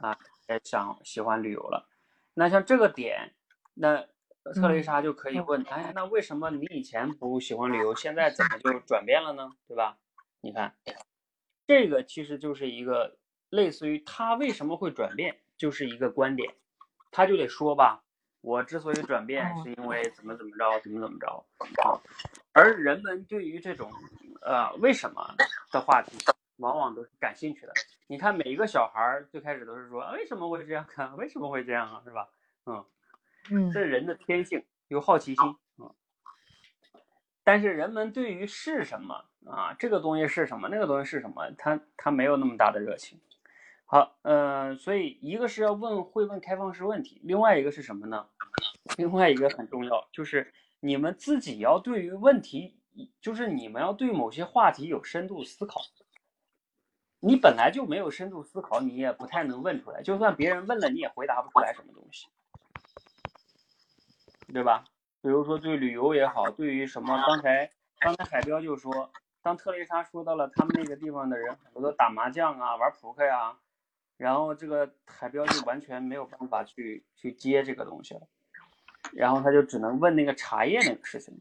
啊也想喜欢旅游了。那像这个点，那特蕾莎就可以问，哎，那为什么你以前不喜欢旅游，现在怎么就转变了呢？对吧？你看，这个其实就是一个类似于他为什么会转变，就是一个观点，他就得说吧，我之所以转变是因为怎么怎么着，怎么怎么着啊。而人们对于这种呃为什么的话题，往往都是感兴趣的。你看每一个小孩儿最开始都是说、啊为什么会这样啊？为什么会这样啊？是吧？嗯，嗯这是人的天性，有好奇心啊。但是人们对于是什么啊，这个东西是什么，那个东西是什么，他他没有那么大的热情。好，呃，所以一个是要问会问开放式问题，另外一个是什么呢？另外一个很重要，就是你们自己要对于问题，就是你们要对某些话题有深度思考。你本来就没有深度思考，你也不太能问出来。就算别人问了，你也回答不出来什么东西，对吧？比如说对旅游也好，对于什么，刚才刚才海彪就说，当特蕾莎说到了他们那个地方的人很多都打麻将啊、玩扑克呀、然后这个海彪就完全没有办法去去接这个东西了，然后他就只能问那个茶叶那个事情，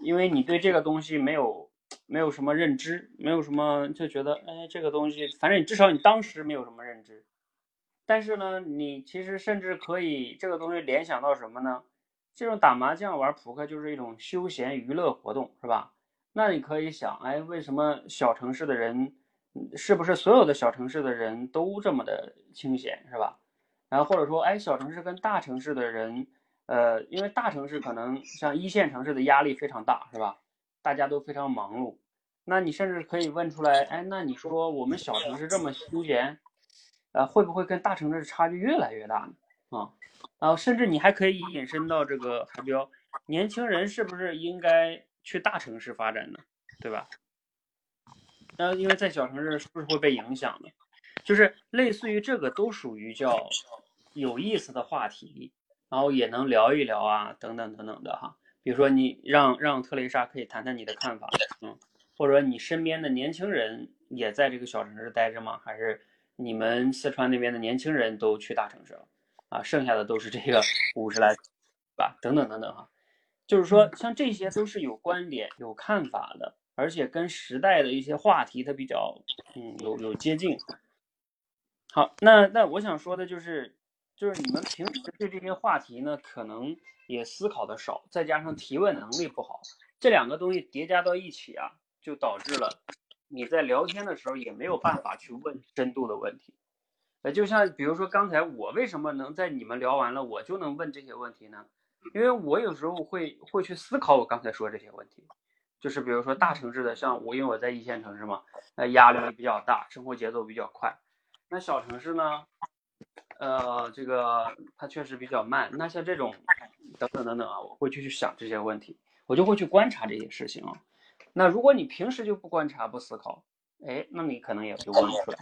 因为你对这个东西没有没有什么认知，没有什么就觉得哎这个东西，反正你至少你当时没有什么认知，但是呢，你其实甚至可以这个东西联想到什么呢？这种打麻将、玩扑克就是一种休闲娱乐活动，是吧？那你可以想，哎，为什么小城市的人是不是所有的小城市的人都这么的清闲，是吧？然后或者说，哎，小城市跟大城市的人，呃，因为大城市可能像一线城市的压力非常大，是吧？大家都非常忙碌，那你甚至可以问出来，哎，那你说我们小城市这么休闲，呃，会不会跟大城市差距越来越大呢？啊，然后甚至你还可以引申到这个海标，年轻人是不是应该去大城市发展呢？对吧？那因为在小城市是不是会被影响呢？就是类似于这个都属于叫有意思的话题，然后也能聊一聊啊，等等等等的哈。比如说你让让特蕾莎可以谈谈你的看法，嗯，或者你身边的年轻人也在这个小城市待着吗？还是你们四川那边的年轻人都去大城市了啊？剩下的都是这个五十来，吧？等等等等哈。就是说，像这些都是有观点、有看法的，而且跟时代的一些话题它比较，嗯，有有接近。好，那那我想说的就是，就是你们平时对这些话题呢，可能也思考的少，再加上提问能力不好，这两个东西叠加到一起啊，就导致了你在聊天的时候也没有办法去问深度的问题。呃，就像比如说刚才我为什么能在你们聊完了，我就能问这些问题呢？因为我有时候会会去思考我刚才说这些问题，就是比如说大城市的，像我因为我在一线城市嘛，那，压力比较大，生活节奏比较快。那小城市呢，呃，这个它确实比较慢。那像这种等等等等啊，我会去去想这些问题，我就会去观察这些事情啊。那如果你平时就不观察不思考，哎，那你可能也就问不出来。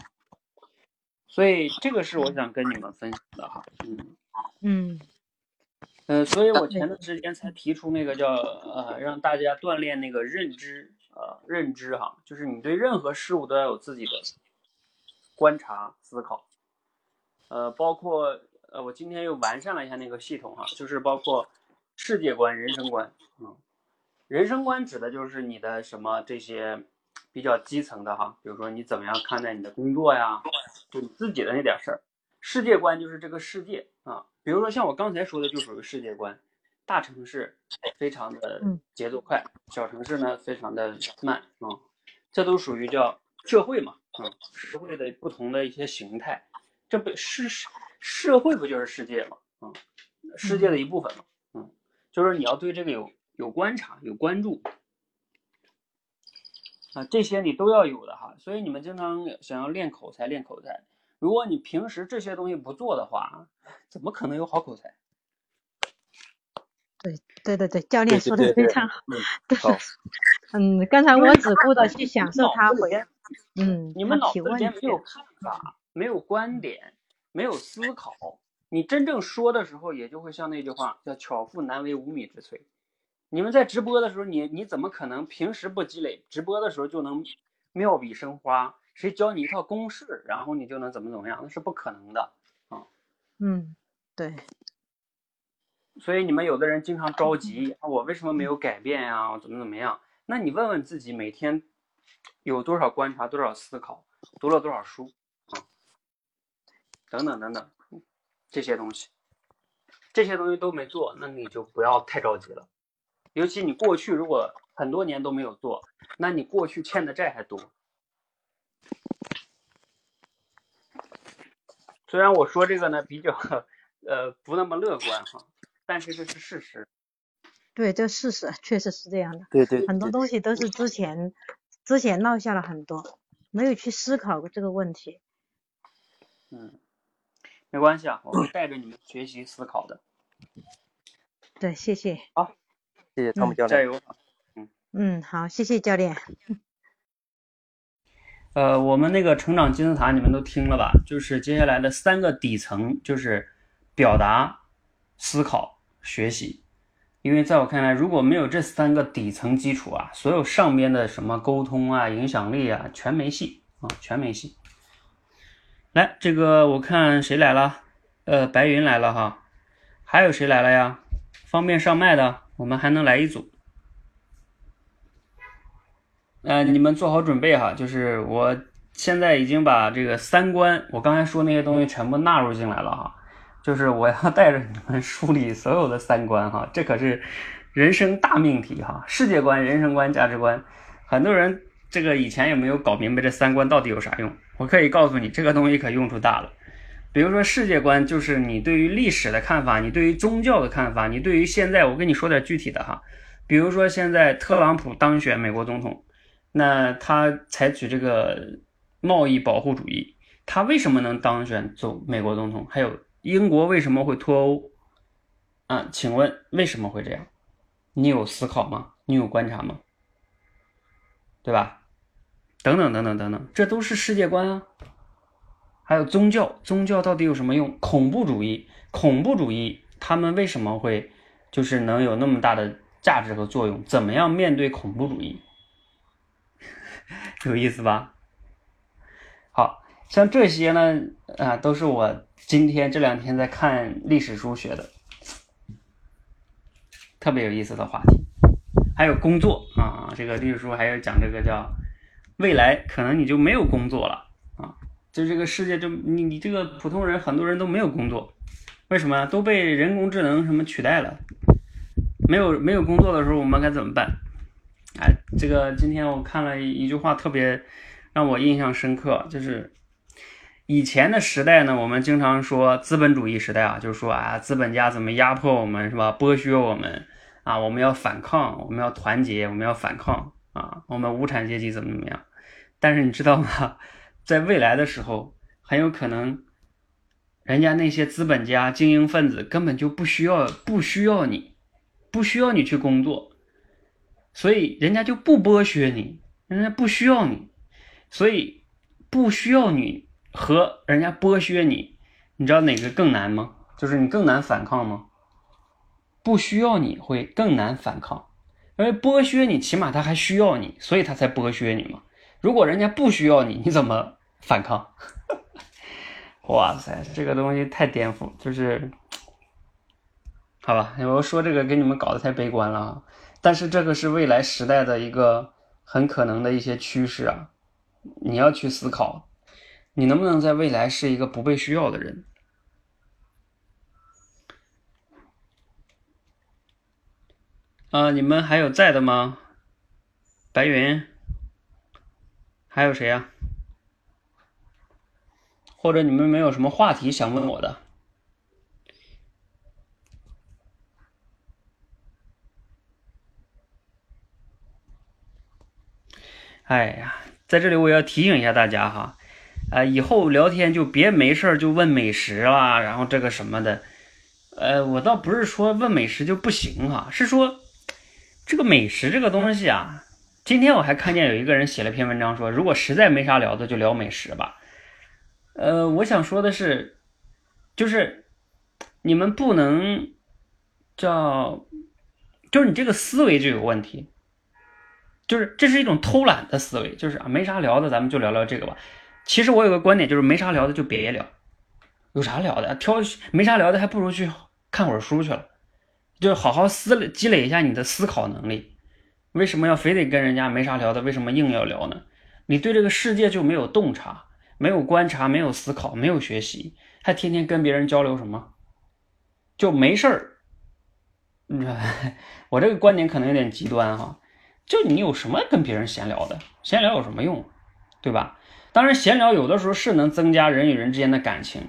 所以这个是我想跟你们分享的哈，嗯嗯呃，所以我前段时间才提出那个叫呃，让大家锻炼那个认知，呃，认知哈，就是你对任何事物都要有自己的观察思考，呃，包括呃，我今天又完善了一下那个系统哈，就是包括世界观、人生观，嗯，人生观指的就是你的什么这些比较基层的哈，比如说你怎么样看待你的工作呀，就你自己的那点事儿，世界观就是这个世界啊。比如说像我刚才说的，就属于世界观。大城市非常的节奏快，小城市呢非常的慢啊，这都属于叫社会嘛，嗯，社会的不同的一些形态。这不是社会不就是世界吗，啊，世界的一部分嘛，嗯，就是你要对这个有有观察、有关注啊，这些你都要有的哈。所以你们经常想要练口才，练口才。如果你平时这些东西不做的话，怎么可能有好口才？对对对对，教练说的非常 好。嗯，刚才我只顾着去享受他回，嗯，你们脑子里面没有看法，没有观点，没有思考，你真正说的时候，也就会像那句话叫“巧妇难为无米之炊”。你们在直播的时候，你你怎么可能平时不积累，直播的时候就能妙笔生花？谁教你一套公式，然后你就能怎么怎么样？那是不可能的啊。嗯，对。所以你们有的人经常着急，我为什么没有改变呀？怎么怎么样？那你问问自己，每天有多少观察，多少思考，读了多少书啊？等等等等，这些东西，这些东西都没做，那你就不要太着急了。尤其你过去如果很多年都没有做，那你过去欠的债还多。虽然我说这个呢比较呃不那么乐观哈，但是这是事实。对，这事实确实是这样的。对对。很多东西都是之前之前落下了很多，没有去思考过这个问题。嗯，没关系啊，我会带着你们学习思考的。对，谢谢。好，谢谢汤姆教练。加油。嗯。嗯，好，谢谢教练。呃，我们那个成长金字塔你们都听了吧？就是接下来的三个底层，就是表达、思考、学习。因为在我看来，如果没有这三个底层基础啊，所有上边的什么沟通啊、影响力啊，全没戏啊，全没戏。来，这个我看谁来了？呃，白云来了哈，还有谁来了呀？方便上麦的，我们还能来一组。呃，你们做好准备哈，就是我现在已经把这个三观，我刚才说那些东西全部纳入进来了哈，就是我要带着你们梳理所有的三观哈，这可是人生大命题哈，世界观、人生观、价值观，很多人这个以前也没有搞明白这三观到底有啥用。我可以告诉你，这个东西可用处大了。比如说世界观，就是你对于历史的看法，你对于宗教的看法，你对于现在，我跟你说点具体的哈。比如说现在特朗普当选美国总统，那他采取这个贸易保护主义，他为什么能当选做美国总统？还有英国为什么会脱欧？啊，请问为什么会这样？你有思考吗？你有观察吗？对吧？等等等等等等，这都是世界观啊。还有宗教，宗教到底有什么用？恐怖主义，恐怖主义，他们为什么会就是能有那么大的价值和作用？怎么样面对恐怖主义？有意思吧？好像这些呢，啊，都是我今天这两天在看历史书学的，特别有意思的话题。还有工作啊，这个历史书还有讲这个叫未来，可能你就没有工作了啊。就这个世界，就你你这个普通人，很多人都没有工作，为什么？都被人工智能什么取代了？没有没有工作的时候，我们该怎么办？哎，这个今天我看了一句话，特别让我印象深刻，就是以前的时代呢，我们经常说资本主义时代啊，就是说啊，资本家怎么压迫我们，是吧？剥削我们啊，我们要反抗，我们要团结，我们要反抗啊，我们无产阶级怎么怎么样？但是你知道吗？在未来的时候，很有可能，人家那些资本家、精英分子根本就不需要，不需要你，不需要你去工作，所以人家就不剥削你，人家不需要你，所以不需要你和人家剥削你，你知道哪个更难吗？就是你更难反抗吗？不需要你会更难反抗，因为剥削你起码他还需要你，所以他才剥削你嘛。如果人家不需要你，你怎么？反抗，哇塞，这个东西太颠覆，就是，好吧，我说这个给你们搞得太悲观了。但是这个是未来时代的一个很可能的一些趋势啊，你要去思考，你能不能在未来是一个不被需要的人？啊，你们还有在的吗？白云，还有谁呀？或者你们没有什么话题想问我的？哎呀，在这里我要提醒一下大家哈，啊，以后聊天就别没事就问美食啦，然后这个什么的，呃，我倒不是说问美食就不行哈，是说这个美食这个东西啊，今天我还看见有一个人写了篇文章说，如果实在没啥聊的，就聊美食吧。呃，我想说的是，就是你们不能叫，就是你这个思维就有问题，就是这是一种偷懒的思维，就是啊，没啥聊的，咱们就聊聊这个吧。其实我有个观点，就是没啥聊的就别聊，有啥聊的？挑没啥聊的，还不如去看会儿书去了，就好好思积累一下你的思考能力。为什么要非得跟人家没啥聊的？为什么硬要聊呢？你对这个世界就没有洞察。没有观察，没有思考，没有学习，还天天跟别人交流什么？就没事儿。我这个观点可能有点极端哈。就你有什么跟别人闲聊的？闲聊有什么用？对吧？当然，闲聊有的时候是能增加人与人之间的感情，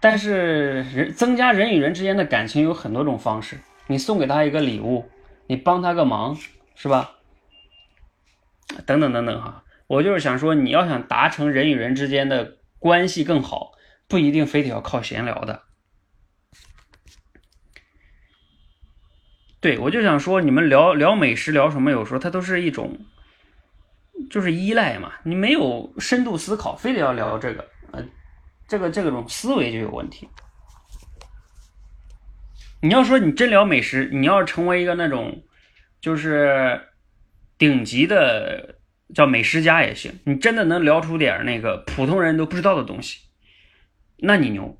但是人增加人与人之间的感情有很多种方式。你送给他一个礼物，你帮他个忙，是吧？等等等等哈。我就是想说，你要想达成人与人之间的关系更好，不一定非得要靠闲聊的。对我就想说，你们聊聊美食，聊什么？有时候它都是一种，就是依赖嘛。你没有深度思考，非得要聊这个，呃，这个这种思维就有问题。你要说你真聊美食，你要成为一个那种，就是顶级的。叫美食家也行，你真的能聊出点那个普通人都不知道的东西，那你牛。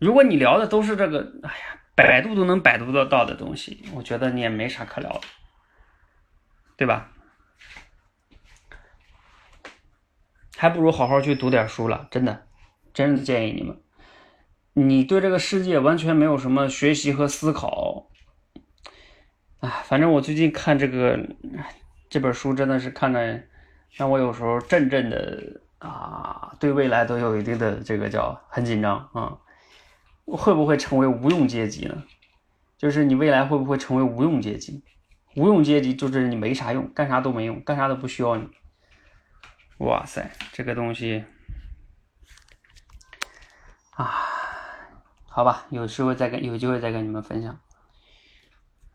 如果你聊的都是这个，哎呀，百度都能百度得到的东西，我觉得你也没啥可聊的，对吧？还不如好好去读点书了，真的，真的建议你们。你对这个世界完全没有什么学习和思考，哎，反正我最近看这个。这本书真的是看着让我有时候阵阵的啊，对未来都有一定的这个叫很紧张啊，会不会成为无用阶级呢？就是你未来会不会成为无用阶级？无用阶级就是你没啥用，干啥都没用，干啥都不需要你。哇塞，这个东西啊，好吧，有时会再跟有机会再跟你们分享。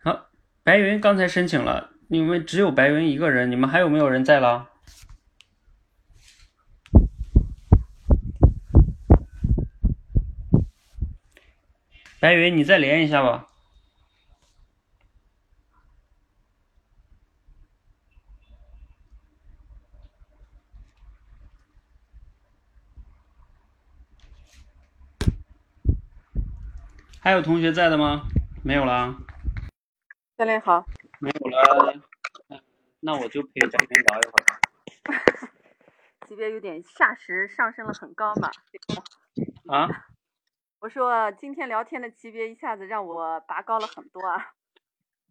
好，白云刚才申请了，你们只有白云一个人，你们还有没有人在了？白云，你再连一下吧。还有同学在的吗？没有了。教练好。没有了，那我就陪教练聊一会儿。级别有点霎时上升了很高嘛。啊？我说今天聊天的级别一下子让我拔高了很多啊。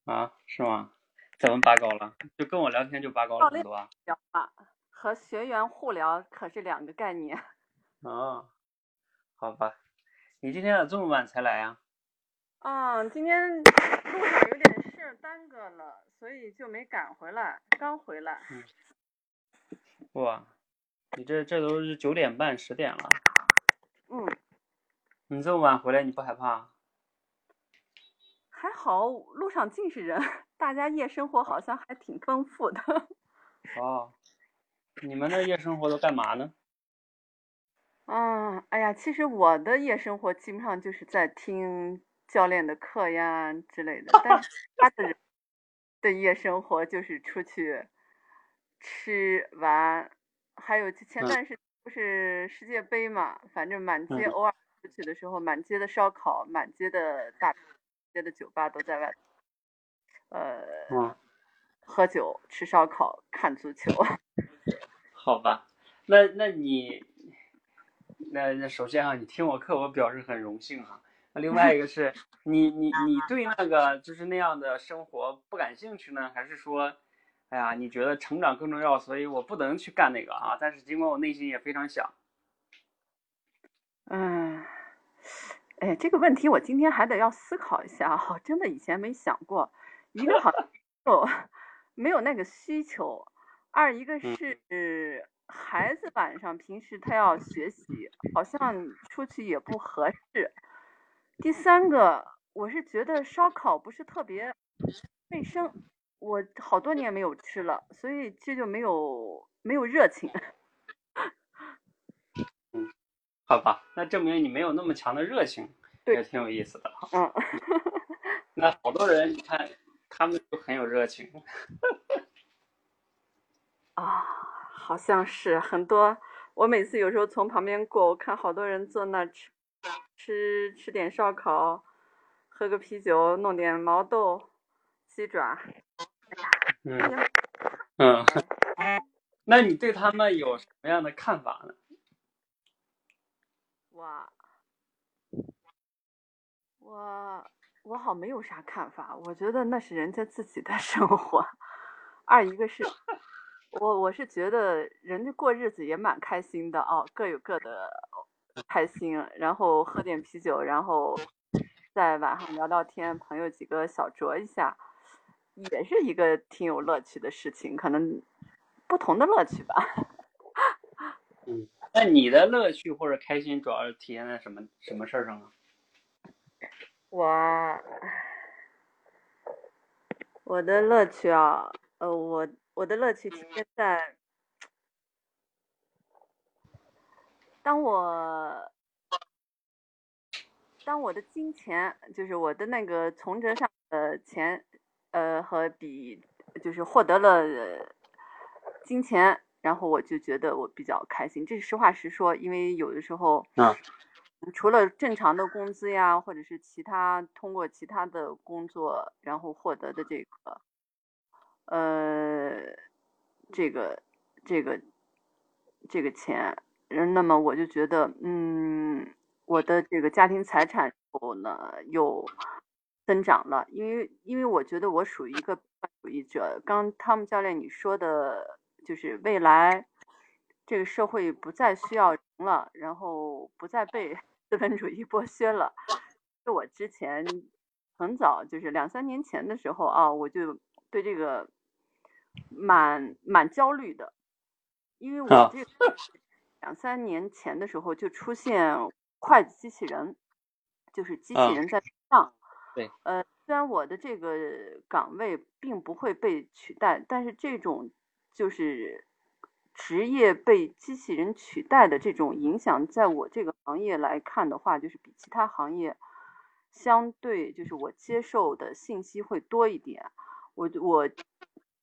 啊？是吗？怎么拔高了？就跟我聊天就拔高了很多啊？聊啊，和学员互聊可是两个概念。哦，好吧。你今天咋这么晚才来呀？啊，今天路上有点事耽搁了，所以就没赶回来，刚回来。嗯。哇，你这这都是九点半十点了。嗯。你这么晚回来，你不害怕？还好，路上尽是人，大家夜生活好像还挺丰富的。哦，你们那夜生活都干嘛呢？嗯，哎呀，其实我的夜生活基本上就是在听教练的课呀之类的，但是 他的人的夜生活就是出去吃玩，还有前段时间不是世界杯嘛，反正满街偶尔出去的时候，满街的烧烤，满街的大街的酒吧都在外，呃，喝酒、吃烧烤、看足球。好吧，那那你。那那首先啊，你听我课，我表示很荣幸啊。那另外 一个是你你你对那个就是那样的生活不感兴趣呢，还是说，哎呀，你觉得成长更重要，所以我不能去干那个啊？但是尽管我内心也非常想。嗯，哎，这个问题我今天还得要思考一下啊，真的以前没想过。一个好像没有 没有那个需求，二一个是。孩子晚上平时他要学习，好像出去也不合适。第三个，我是觉得烧烤不是特别卫生，我好多年没有吃了，所以这就没有没有热情。嗯，好吧，那证明你没有那么强的热情，也挺有意思的。嗯，那好多人你看，他们就很有热情。啊。好像是很多，我每次有时候从旁边过，我看好多人坐那吃吃吃点烧烤，喝个啤酒，弄点毛豆、鸡爪。嗯嗯，那你对他们有什么样的看法呢？我我我好没有啥看法，我觉得那是人家自己的生活。二一个是。我我是觉得人家过日子也蛮开心的哦，各有各的开心，然后喝点啤酒，然后在晚上聊聊天，朋友几个小酌一下，也是一个挺有乐趣的事情，可能不同的乐趣吧。嗯，那你的乐趣或者开心主要是体现在什么什么事儿上啊？我我的乐趣啊，呃，我。我的乐趣体现在，当我当我的金钱，就是我的那个存折上的钱，呃，和比就是获得了金钱，然后我就觉得我比较开心。这是实话实说，因为有的时候，除了正常的工资呀，或者是其他通过其他的工作，然后获得的这个。呃，这个，这个，这个钱，那么我就觉得，嗯，我的这个家庭财产后呢又增长了，因为因为我觉得我属于一个主义者。刚汤姆教练你说的，就是未来这个社会不再需要人了，然后不再被 资本主义剥削了。就我之前很早，就是两三年前的时候啊，我就对这个蛮蛮焦虑的，因为啊我这个两三年前的时候就出现会计机器人，就是机器啊人在上。对，呃，虽然我的这个岗位并不会被取代，但是这种就是职业被机器人取代的这种影响，在我这个行业来看的话，就是比其他行业相对，就是我接受的信息会多一点。我我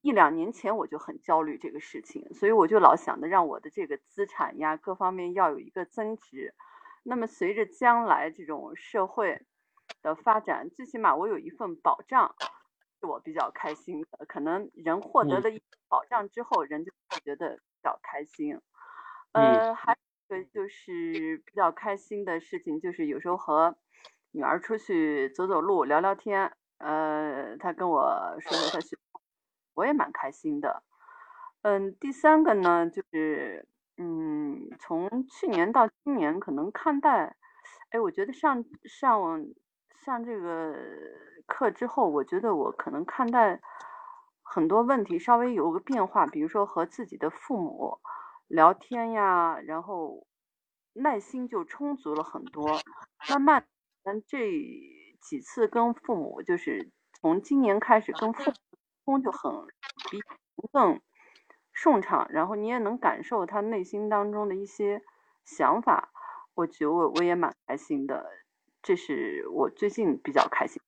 一两年前我就很焦虑这个事情，所以我就老想着让我的这个资产呀各方面要有一个增值。那么随着将来这种社会的发展，最起码我有一份保障，是我比较开心的。可能人获得嗯了一保障之后，人就会觉得比较开心。嗯呃，还有一个就是比较开心的事情，就是有时候和女儿出去走走路、聊聊天，呃，她跟我说说她学，我也蛮开心的。嗯，第三个呢，就是嗯，从去年到今年，可能看待，哎，我觉得上上上这个课之后，我觉得我可能看待很多问题稍微有个变化，比如说和自己的父母聊天呀，然后耐心就充足了很多。慢慢，咱，这几次跟父母，就是从今年开始跟父通就很比更顺畅，然后你也能感受他内心当中的一些想法，我觉得我我也蛮开心的，这是我最近比较开心。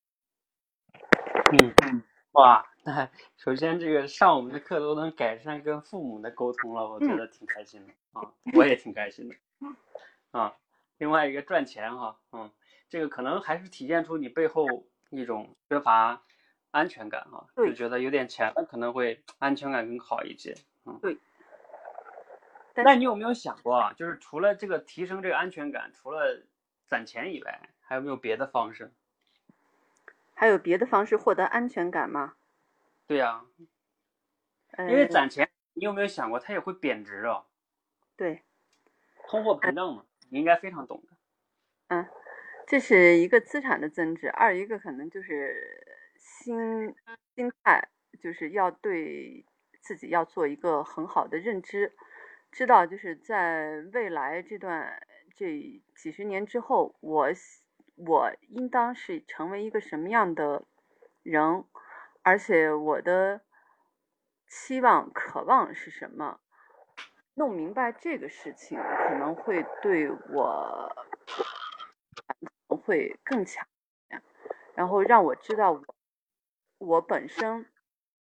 嗯嗯，哇，那 首先这个上我们的课都能改善跟父母的沟通了，我觉嗯得挺开心的啊，我也挺开心的啊。另外一个赚钱哈，嗯，这个可能还是体现出你背后一种缺乏安全感哈，就觉得有点钱了可能会安全感更好一些。嗯，对。那你有没有想过啊，就是除了这个提升这个安全感，除了攒钱以外，还有没有别的方式？还有别的方式获得安全感吗？对呀、因为呃攒钱，你有没有想过它也会贬值啊？对，通货膨胀嘛，你应该非常懂的。嗯，这是一个资产的增值，二一个可能就是心心态，就是要对自己要做一个很好的认知，知道就是在未来这段这几十年之后，我我应当是成为一个什么样的人，而且我的期望、渴望是什么。弄明白这个事情，可能会对我会更强，然后让我知道我我本身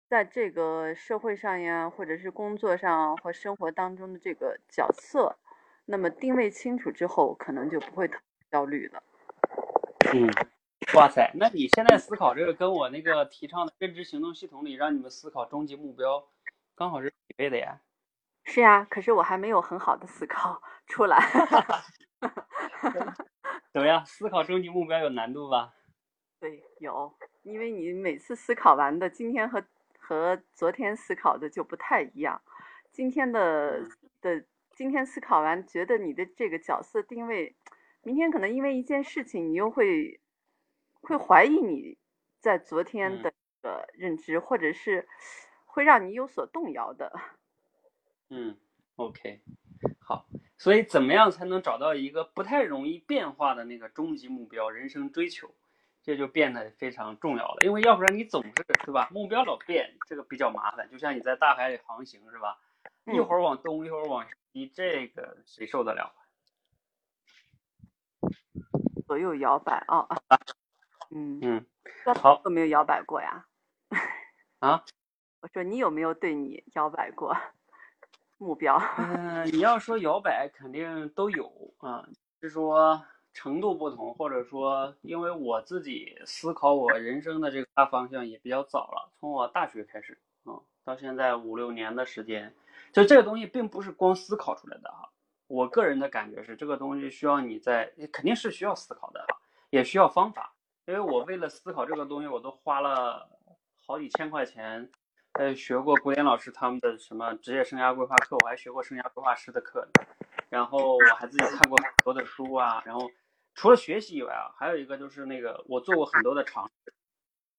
在这个社会上呀，或者是工作上或生活当中的这个角色，那么定位清楚之后，可能就不会焦虑了。嗯，哇塞，那你现在思考这个跟我那个提倡的认知行动系统里让你们思考终极目标，刚好是匹配的呀。是呀，可是我还没有很好的思考出来。怎么样？思考终极目标有难度吧？对，有，因为你每次思考完的，今天和和昨天思考的就不太一样。今天的的今天思考完，觉得你的这个角色定位，明天可能因为一件事情，你又会会怀疑你在昨天的这个认知，或者是会让你有所动摇的。嗯，OK，好。所以怎么样才能找到一个不太容易变化的那个终极目标、人生追求？这就变得非常重要了，因为要不然你总是对吧，目标老变，这个比较麻烦。就像你在大海里航行是吧，一会儿往东，一会儿往西，这个谁受得了？左右摇摆啊，嗯嗯，好，好，有没有摇摆过呀？啊？我说你有没有对你摇摆过目标？嗯，你要说摇摆，肯定都有啊，是说程度不同，或者说因为我自己思考我人生的这个大方向也比较早了，从我大学开始啊，到现在五六年的时间，就这个东西并不是光思考出来的哈。我个人的感觉是，这个东西需要你在，肯定是需要思考的，也需要方法。因为我为了思考这个东西，我都花了好几千块钱呃学过古典老师他们的什么职业生涯规划课，我还学过生涯规划师的课，然后我还自己看过很多的书啊，然后除了学习以外啊，还有一个就是那个我做过很多的尝试，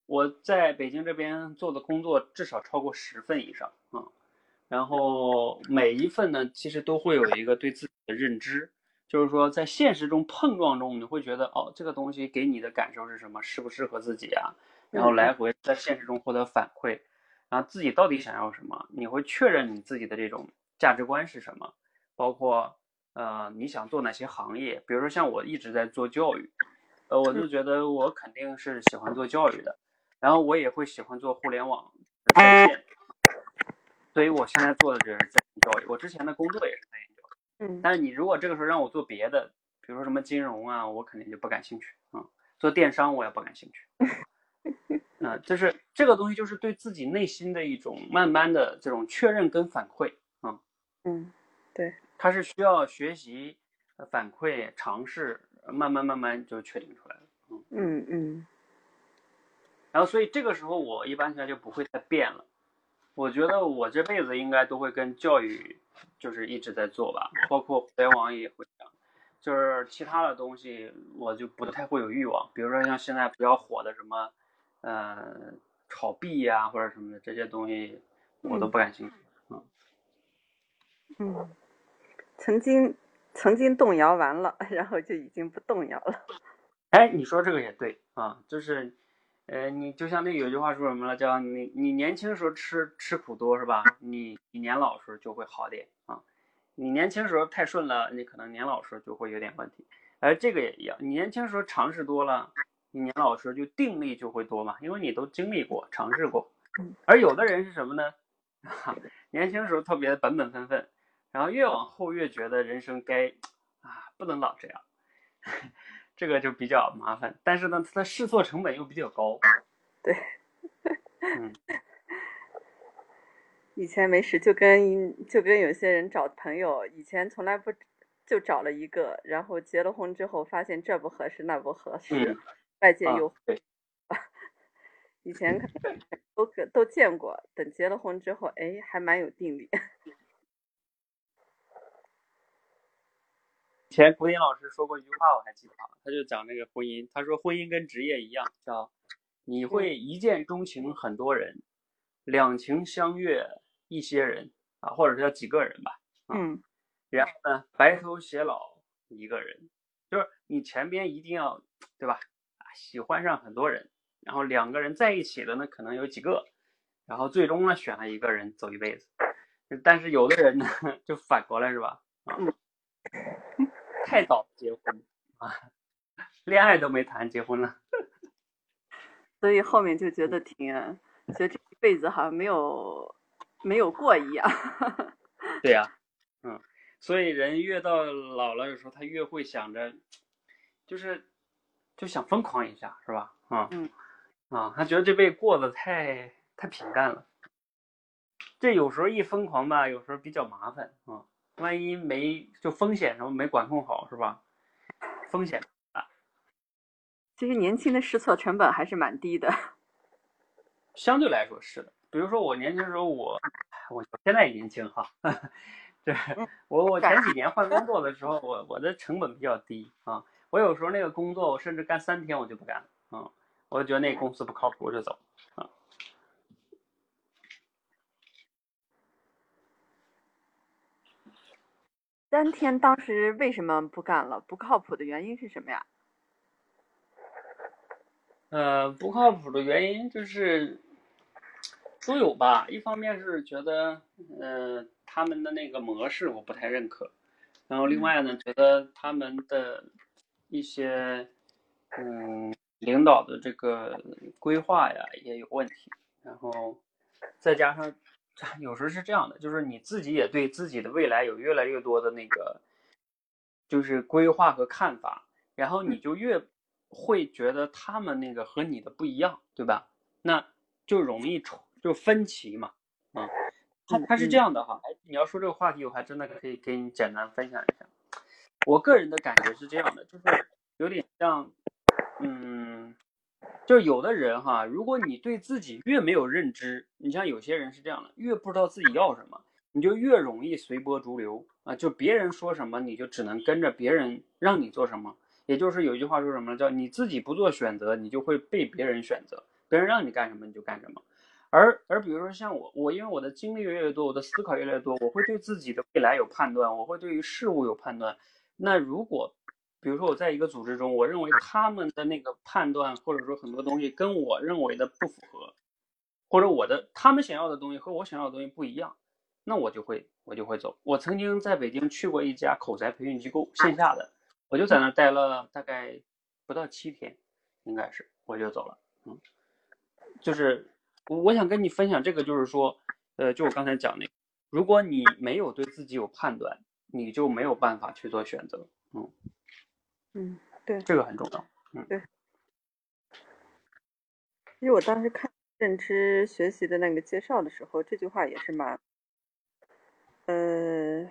我在北京这边做的工作至少超过十份以上啊、嗯，然后每一份呢其实都会有一个对自己的认知。就是说，在现实中碰撞中，你会觉得哦，这个东西给你的感受是什么？适不适合自己啊？然后来回在现实中获得反馈，然后自己到底想要什么？你会确认你自己的这种价值观是什么？包括呃，你想做哪些行业？比如说像我一直在做教育，呃，我就觉得我肯定是喜欢做教育的，然后我也会喜欢做互联网在线，所以我现在做的就是在线教育。我之前的工作也是在线教育。嗯，但是你如果这个时候让我做别的，比如说什么金融啊，我肯定就不感兴趣啊、嗯。做电商我也不感兴趣。啊、呃，就是这个东西，就是对自己内心的一种慢慢的这种确认跟反馈啊。嗯，对，它是需要学习、反馈、尝试，慢慢慢慢就确定出来了。嗯嗯嗯。然后，所以这个时候我一般情况下就不会再变了。我觉得我这辈子应该都会跟教育。就是一直在做吧，包括互联网也会这样，就是其他的东西我就不太会有欲望，比如说像现在比较火的什么，呃，炒币呀、啊、或者什么的这些东西，我都不感兴趣。嗯嗯，曾经曾经动摇完了，然后就已经不动摇了。哎，你说这个也对啊，就是。呃，你就像那有句话说什么了，叫你你年轻时候吃吃苦多是吧？你你年老时候就会好点啊。你年轻时候太顺了，你可能年老时候就会有点问题。而这个也一样，你年轻时候尝试多了，你年老时候就定力就会多嘛，因为你都经历过、尝试过。而有的人是什么呢？年轻时候特别的本本分分，然后越往后越觉得人生该啊不能老这样。这个就比较麻烦，但是呢，它的试错成本又比较高。对，嗯，以前没事就跟就跟有些人找朋友，以前从来不就找了一个，然后结了婚之后发现这不合适那不合适，嗯、外界诱惑。啊、对，以前都都见过，等结了婚之后，哎，还蛮有定力。以前古典老师说过一句话，我还记得，他就讲那个婚姻，他说婚姻跟职业一样，叫你会一见钟情很多人，两情相悦一些人啊，或者叫几个人吧，啊、嗯，然后呢，白头偕老一个人，就是你前边一定要对吧？啊，喜欢上很多人，然后两个人在一起的呢，可能有几个，然后最终呢，选了一个人走一辈子，但是有的人呢，就反过来是吧？啊。嗯太早结婚啊，恋爱都没谈，结婚了，所以后面就觉得挺，觉得这一辈子好像没有没有过一样。对呀、啊，嗯，所以人越到老了有时候，他越会想着，就是就想疯狂一下，是吧？啊，嗯，啊，他觉得这辈子过得太太平淡了，这有时候一疯狂吧，有时候比较麻烦啊。万一没就风险什么没管控好是吧？风险大。其实年轻的试错成本还是蛮低的。相对来说是的，比如说我年轻时候我，我现在也年轻哈，对我我前几年换工作的时候，我我的成本比较低啊，我有时候那个工作我甚至干三天我就不干了啊，我就觉得那个公司不靠谱我就走啊。三天当时为什么不干了？不靠谱的原因是什么呀？呃，不靠谱的原因就是都有吧。一方面是觉得，呃，他们的那个模式我不太认可，然后另外呢，觉得他们的一些，嗯，领导的这个规划呀也有问题，然后再加上。有时候是这样的，就是你自己也对自己的未来有越来越多的那个，就是规划和看法，然后你就越会觉得他们那个和你的不一样，对吧？那就容易出就分歧嘛，啊，他他是这样的哈。哎，你要说这个话题，我还真的可以给你简单分享一下。我个人的感觉是这样的，就是有点像，嗯，就是有的人哈，如果你对自己越没有认知，你像有些人是这样的，越不知道自己要什么，你就越容易随波逐流啊。就别人说什么，你就只能跟着别人让你做什么。也就是有一句话说什么呢？叫你自己不做选择，你就会被别人选择。别人让你干什么你就干什么。而而比如说像我，我因为我的经历越来越多，我的思考越来越多，我会对自己的未来有判断，我会对于事物有判断。那如果比如说我在一个组织中，我认为他们的那个判断或者说很多东西跟我认为的不符合，或者我的他们想要的东西和我想要的东西不一样，那我就会我就会走。我曾经在北京去过一家口才培训机构，线下的，我就在那待了大概不到七天，应该是我就走了。嗯，就是我我想跟你分享这个，就是说，呃，就我刚才讲那，如果你没有对自己有判断，你就没有办法去做选择。嗯。嗯，对，这个很重要。嗯，对。其实我当时看认知学习的那个介绍的时候，这句话也是蛮，呃，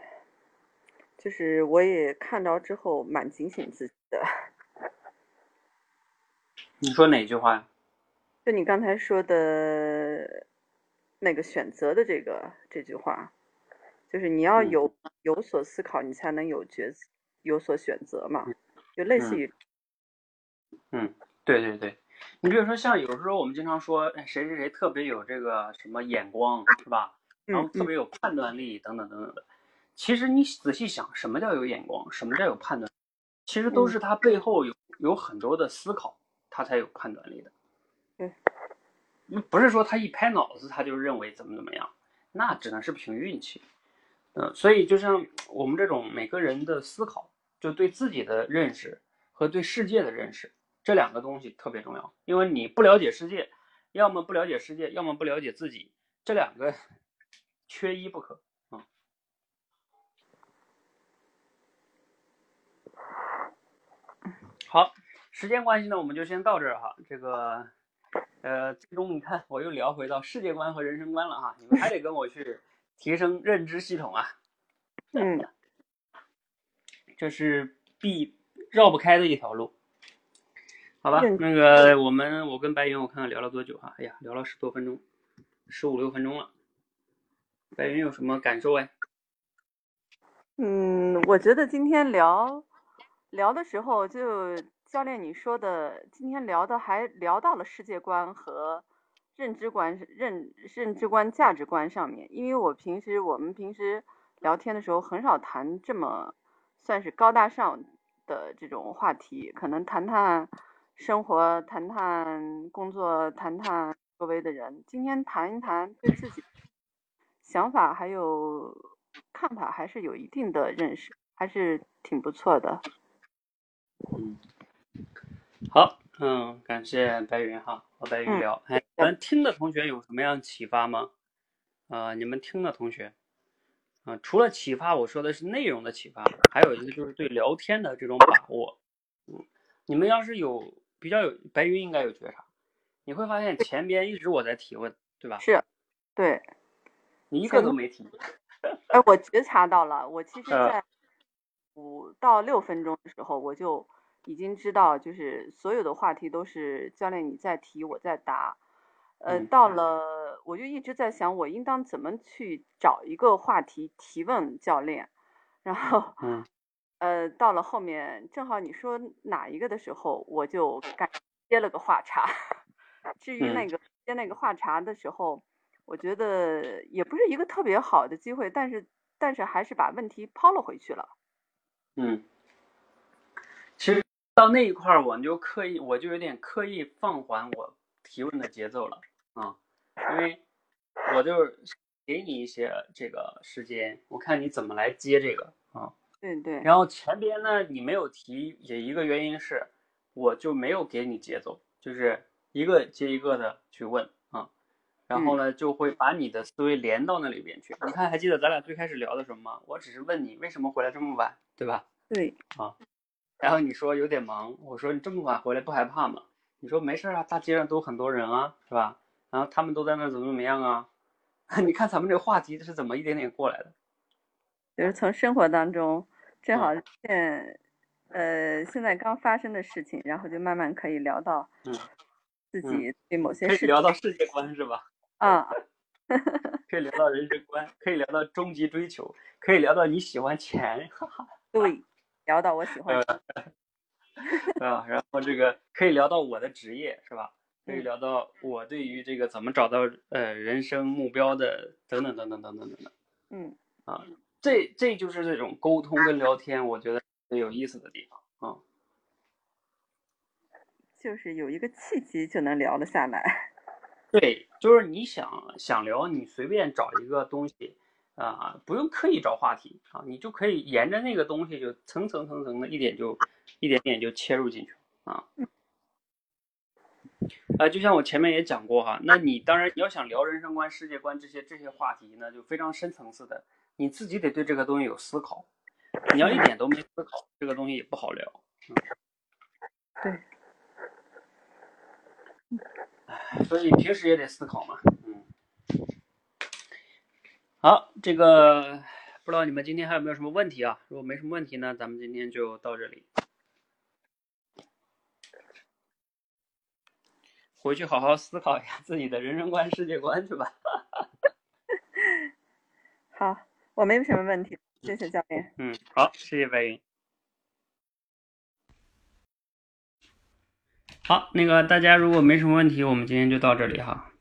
就是我也看到之后蛮警醒自己的。你说哪句话呀？就你刚才说的那个选择的这个这句话，就是你要有有所思考，你才能有决有所选择嘛。就类似于，嗯，对对对，你比如说像有时候我们经常说，哎，谁谁谁特别有这个什么眼光，是吧？然后特别有判断力等等等等的。其实你仔细想，什么叫有眼光？什么叫有判断？其实都是他背后有有很多的思考，他才有判断力的。嗯，不是说他一拍脑子他就认为怎么怎么样，那只能是凭运气。嗯，所以就像我们这种每个人的思考。就对自己的认识和对世界的认识这两个东西特别重要，因为你不了解世界，要么不了解世界，要么不了解自己，这两个 缺一不可啊。好，时间关系呢，我们就先到这儿哈。这个呃，最终你看我又聊回到世界观和人生观了哈，你们还得跟我去提升认知系统啊。嗯。这是必绕不开的一条路，好吧？那个我们我跟白云，我看看聊了多久哈？哎呀，聊了十多分钟，十五六分钟了。白云有什么感受哎？嗯，我觉得今天聊聊的时候，就教练你说的，今天聊的还聊到了世界观和认知观、认认知观、价值观上面。因为我平时我们平时聊天的时候很少谈这么。算是高大上的这种话题，可能谈谈生活，谈谈工作，谈谈周围的人。今天谈一谈对自己想法还有看法，还是有一定的认识，还是挺不错的。嗯，好，嗯，感谢白云哈，和白云聊。哎，咱听的同学有什么样启发吗？啊，你们听的同学。啊，除了启发，我说的是内容的启发，还有一个就是对聊天的这种把握。嗯，你们要是有比较有白云应该有觉察，你会发现前边一直我在提问，对吧？是，对，你一个都没提。哎，我觉察到了，我其 实在五到六分钟的时候，我就已经知道，就是所有的话题都是教练你在提，我在答。呃，到了，我就一直在想，我应当怎么去找一个话题提问教练，然后，嗯，呃，到了后面，正好你说哪一个的时候，我就干接了个话茬。至于那个接那个话茬的时候，我觉得也不是一个特别好的机会，但是，但是还是把问题抛了回去了。嗯，其实到那一块儿，我就刻意，我就有点刻意放缓我提问的节奏了。啊，因为我就是给你一些这个时间，我看你怎么来接这个啊。对对。然后前边呢，你没有提，也一个原因是，我就没有给你节奏，就是一个接一个的去问啊。然后呢，就会把你的思维连到那里边去。你看，还记得咱俩最开始聊的什么吗？我只是问你为什么回来这么晚，对吧？对。啊。然后你说有点忙，我说你这么晚回来不害怕吗？你说没事啊，大街上都很多人啊，是吧？然后他们都在那怎么怎么样啊？你看咱们这个话题是怎么一点点过来的？就是从生活当中正好现，呃，现在刚发生的事情，然后就慢慢可以聊到，嗯，自己对某些可以事聊到世界观是吧？啊，可以聊到人生观，可以聊到终极追求，可以聊到你喜欢钱，哈哈，对，聊到我喜欢的，啊，然后这个可以聊到我的职业是吧？可以嗯聊到我对于这个怎么找到呃人生目标的等等等等等等等等嗯啊，这这就是这种沟通跟聊天，我觉得最有意思的地方啊。就是有一个契机就能聊得下来。对，就是你想想聊，你随便找一个东西啊，不用刻意找话题啊，你就可以沿着那个东西就层层层层的一点就一点点就切入进去啊。啊，就像我前面也讲过哈，那你当然你要想聊人生观、世界观这些这些话题呢，就非常深层次的，你自己得对这个东西有思考。你要一点都没思考，这个东西也不好聊。对，所以平时也得思考嘛。嗯，好，这个不知道你们今天还有没有什么问题啊？如果没什么问题呢，咱们今天就到这里。回去好好思考一下自己的人生观、世界观去吧。好，我没有什么问题，谢谢教练。嗯，好，谢谢白云。好，那个大家如果没什么问题，我们今天就到这里哈。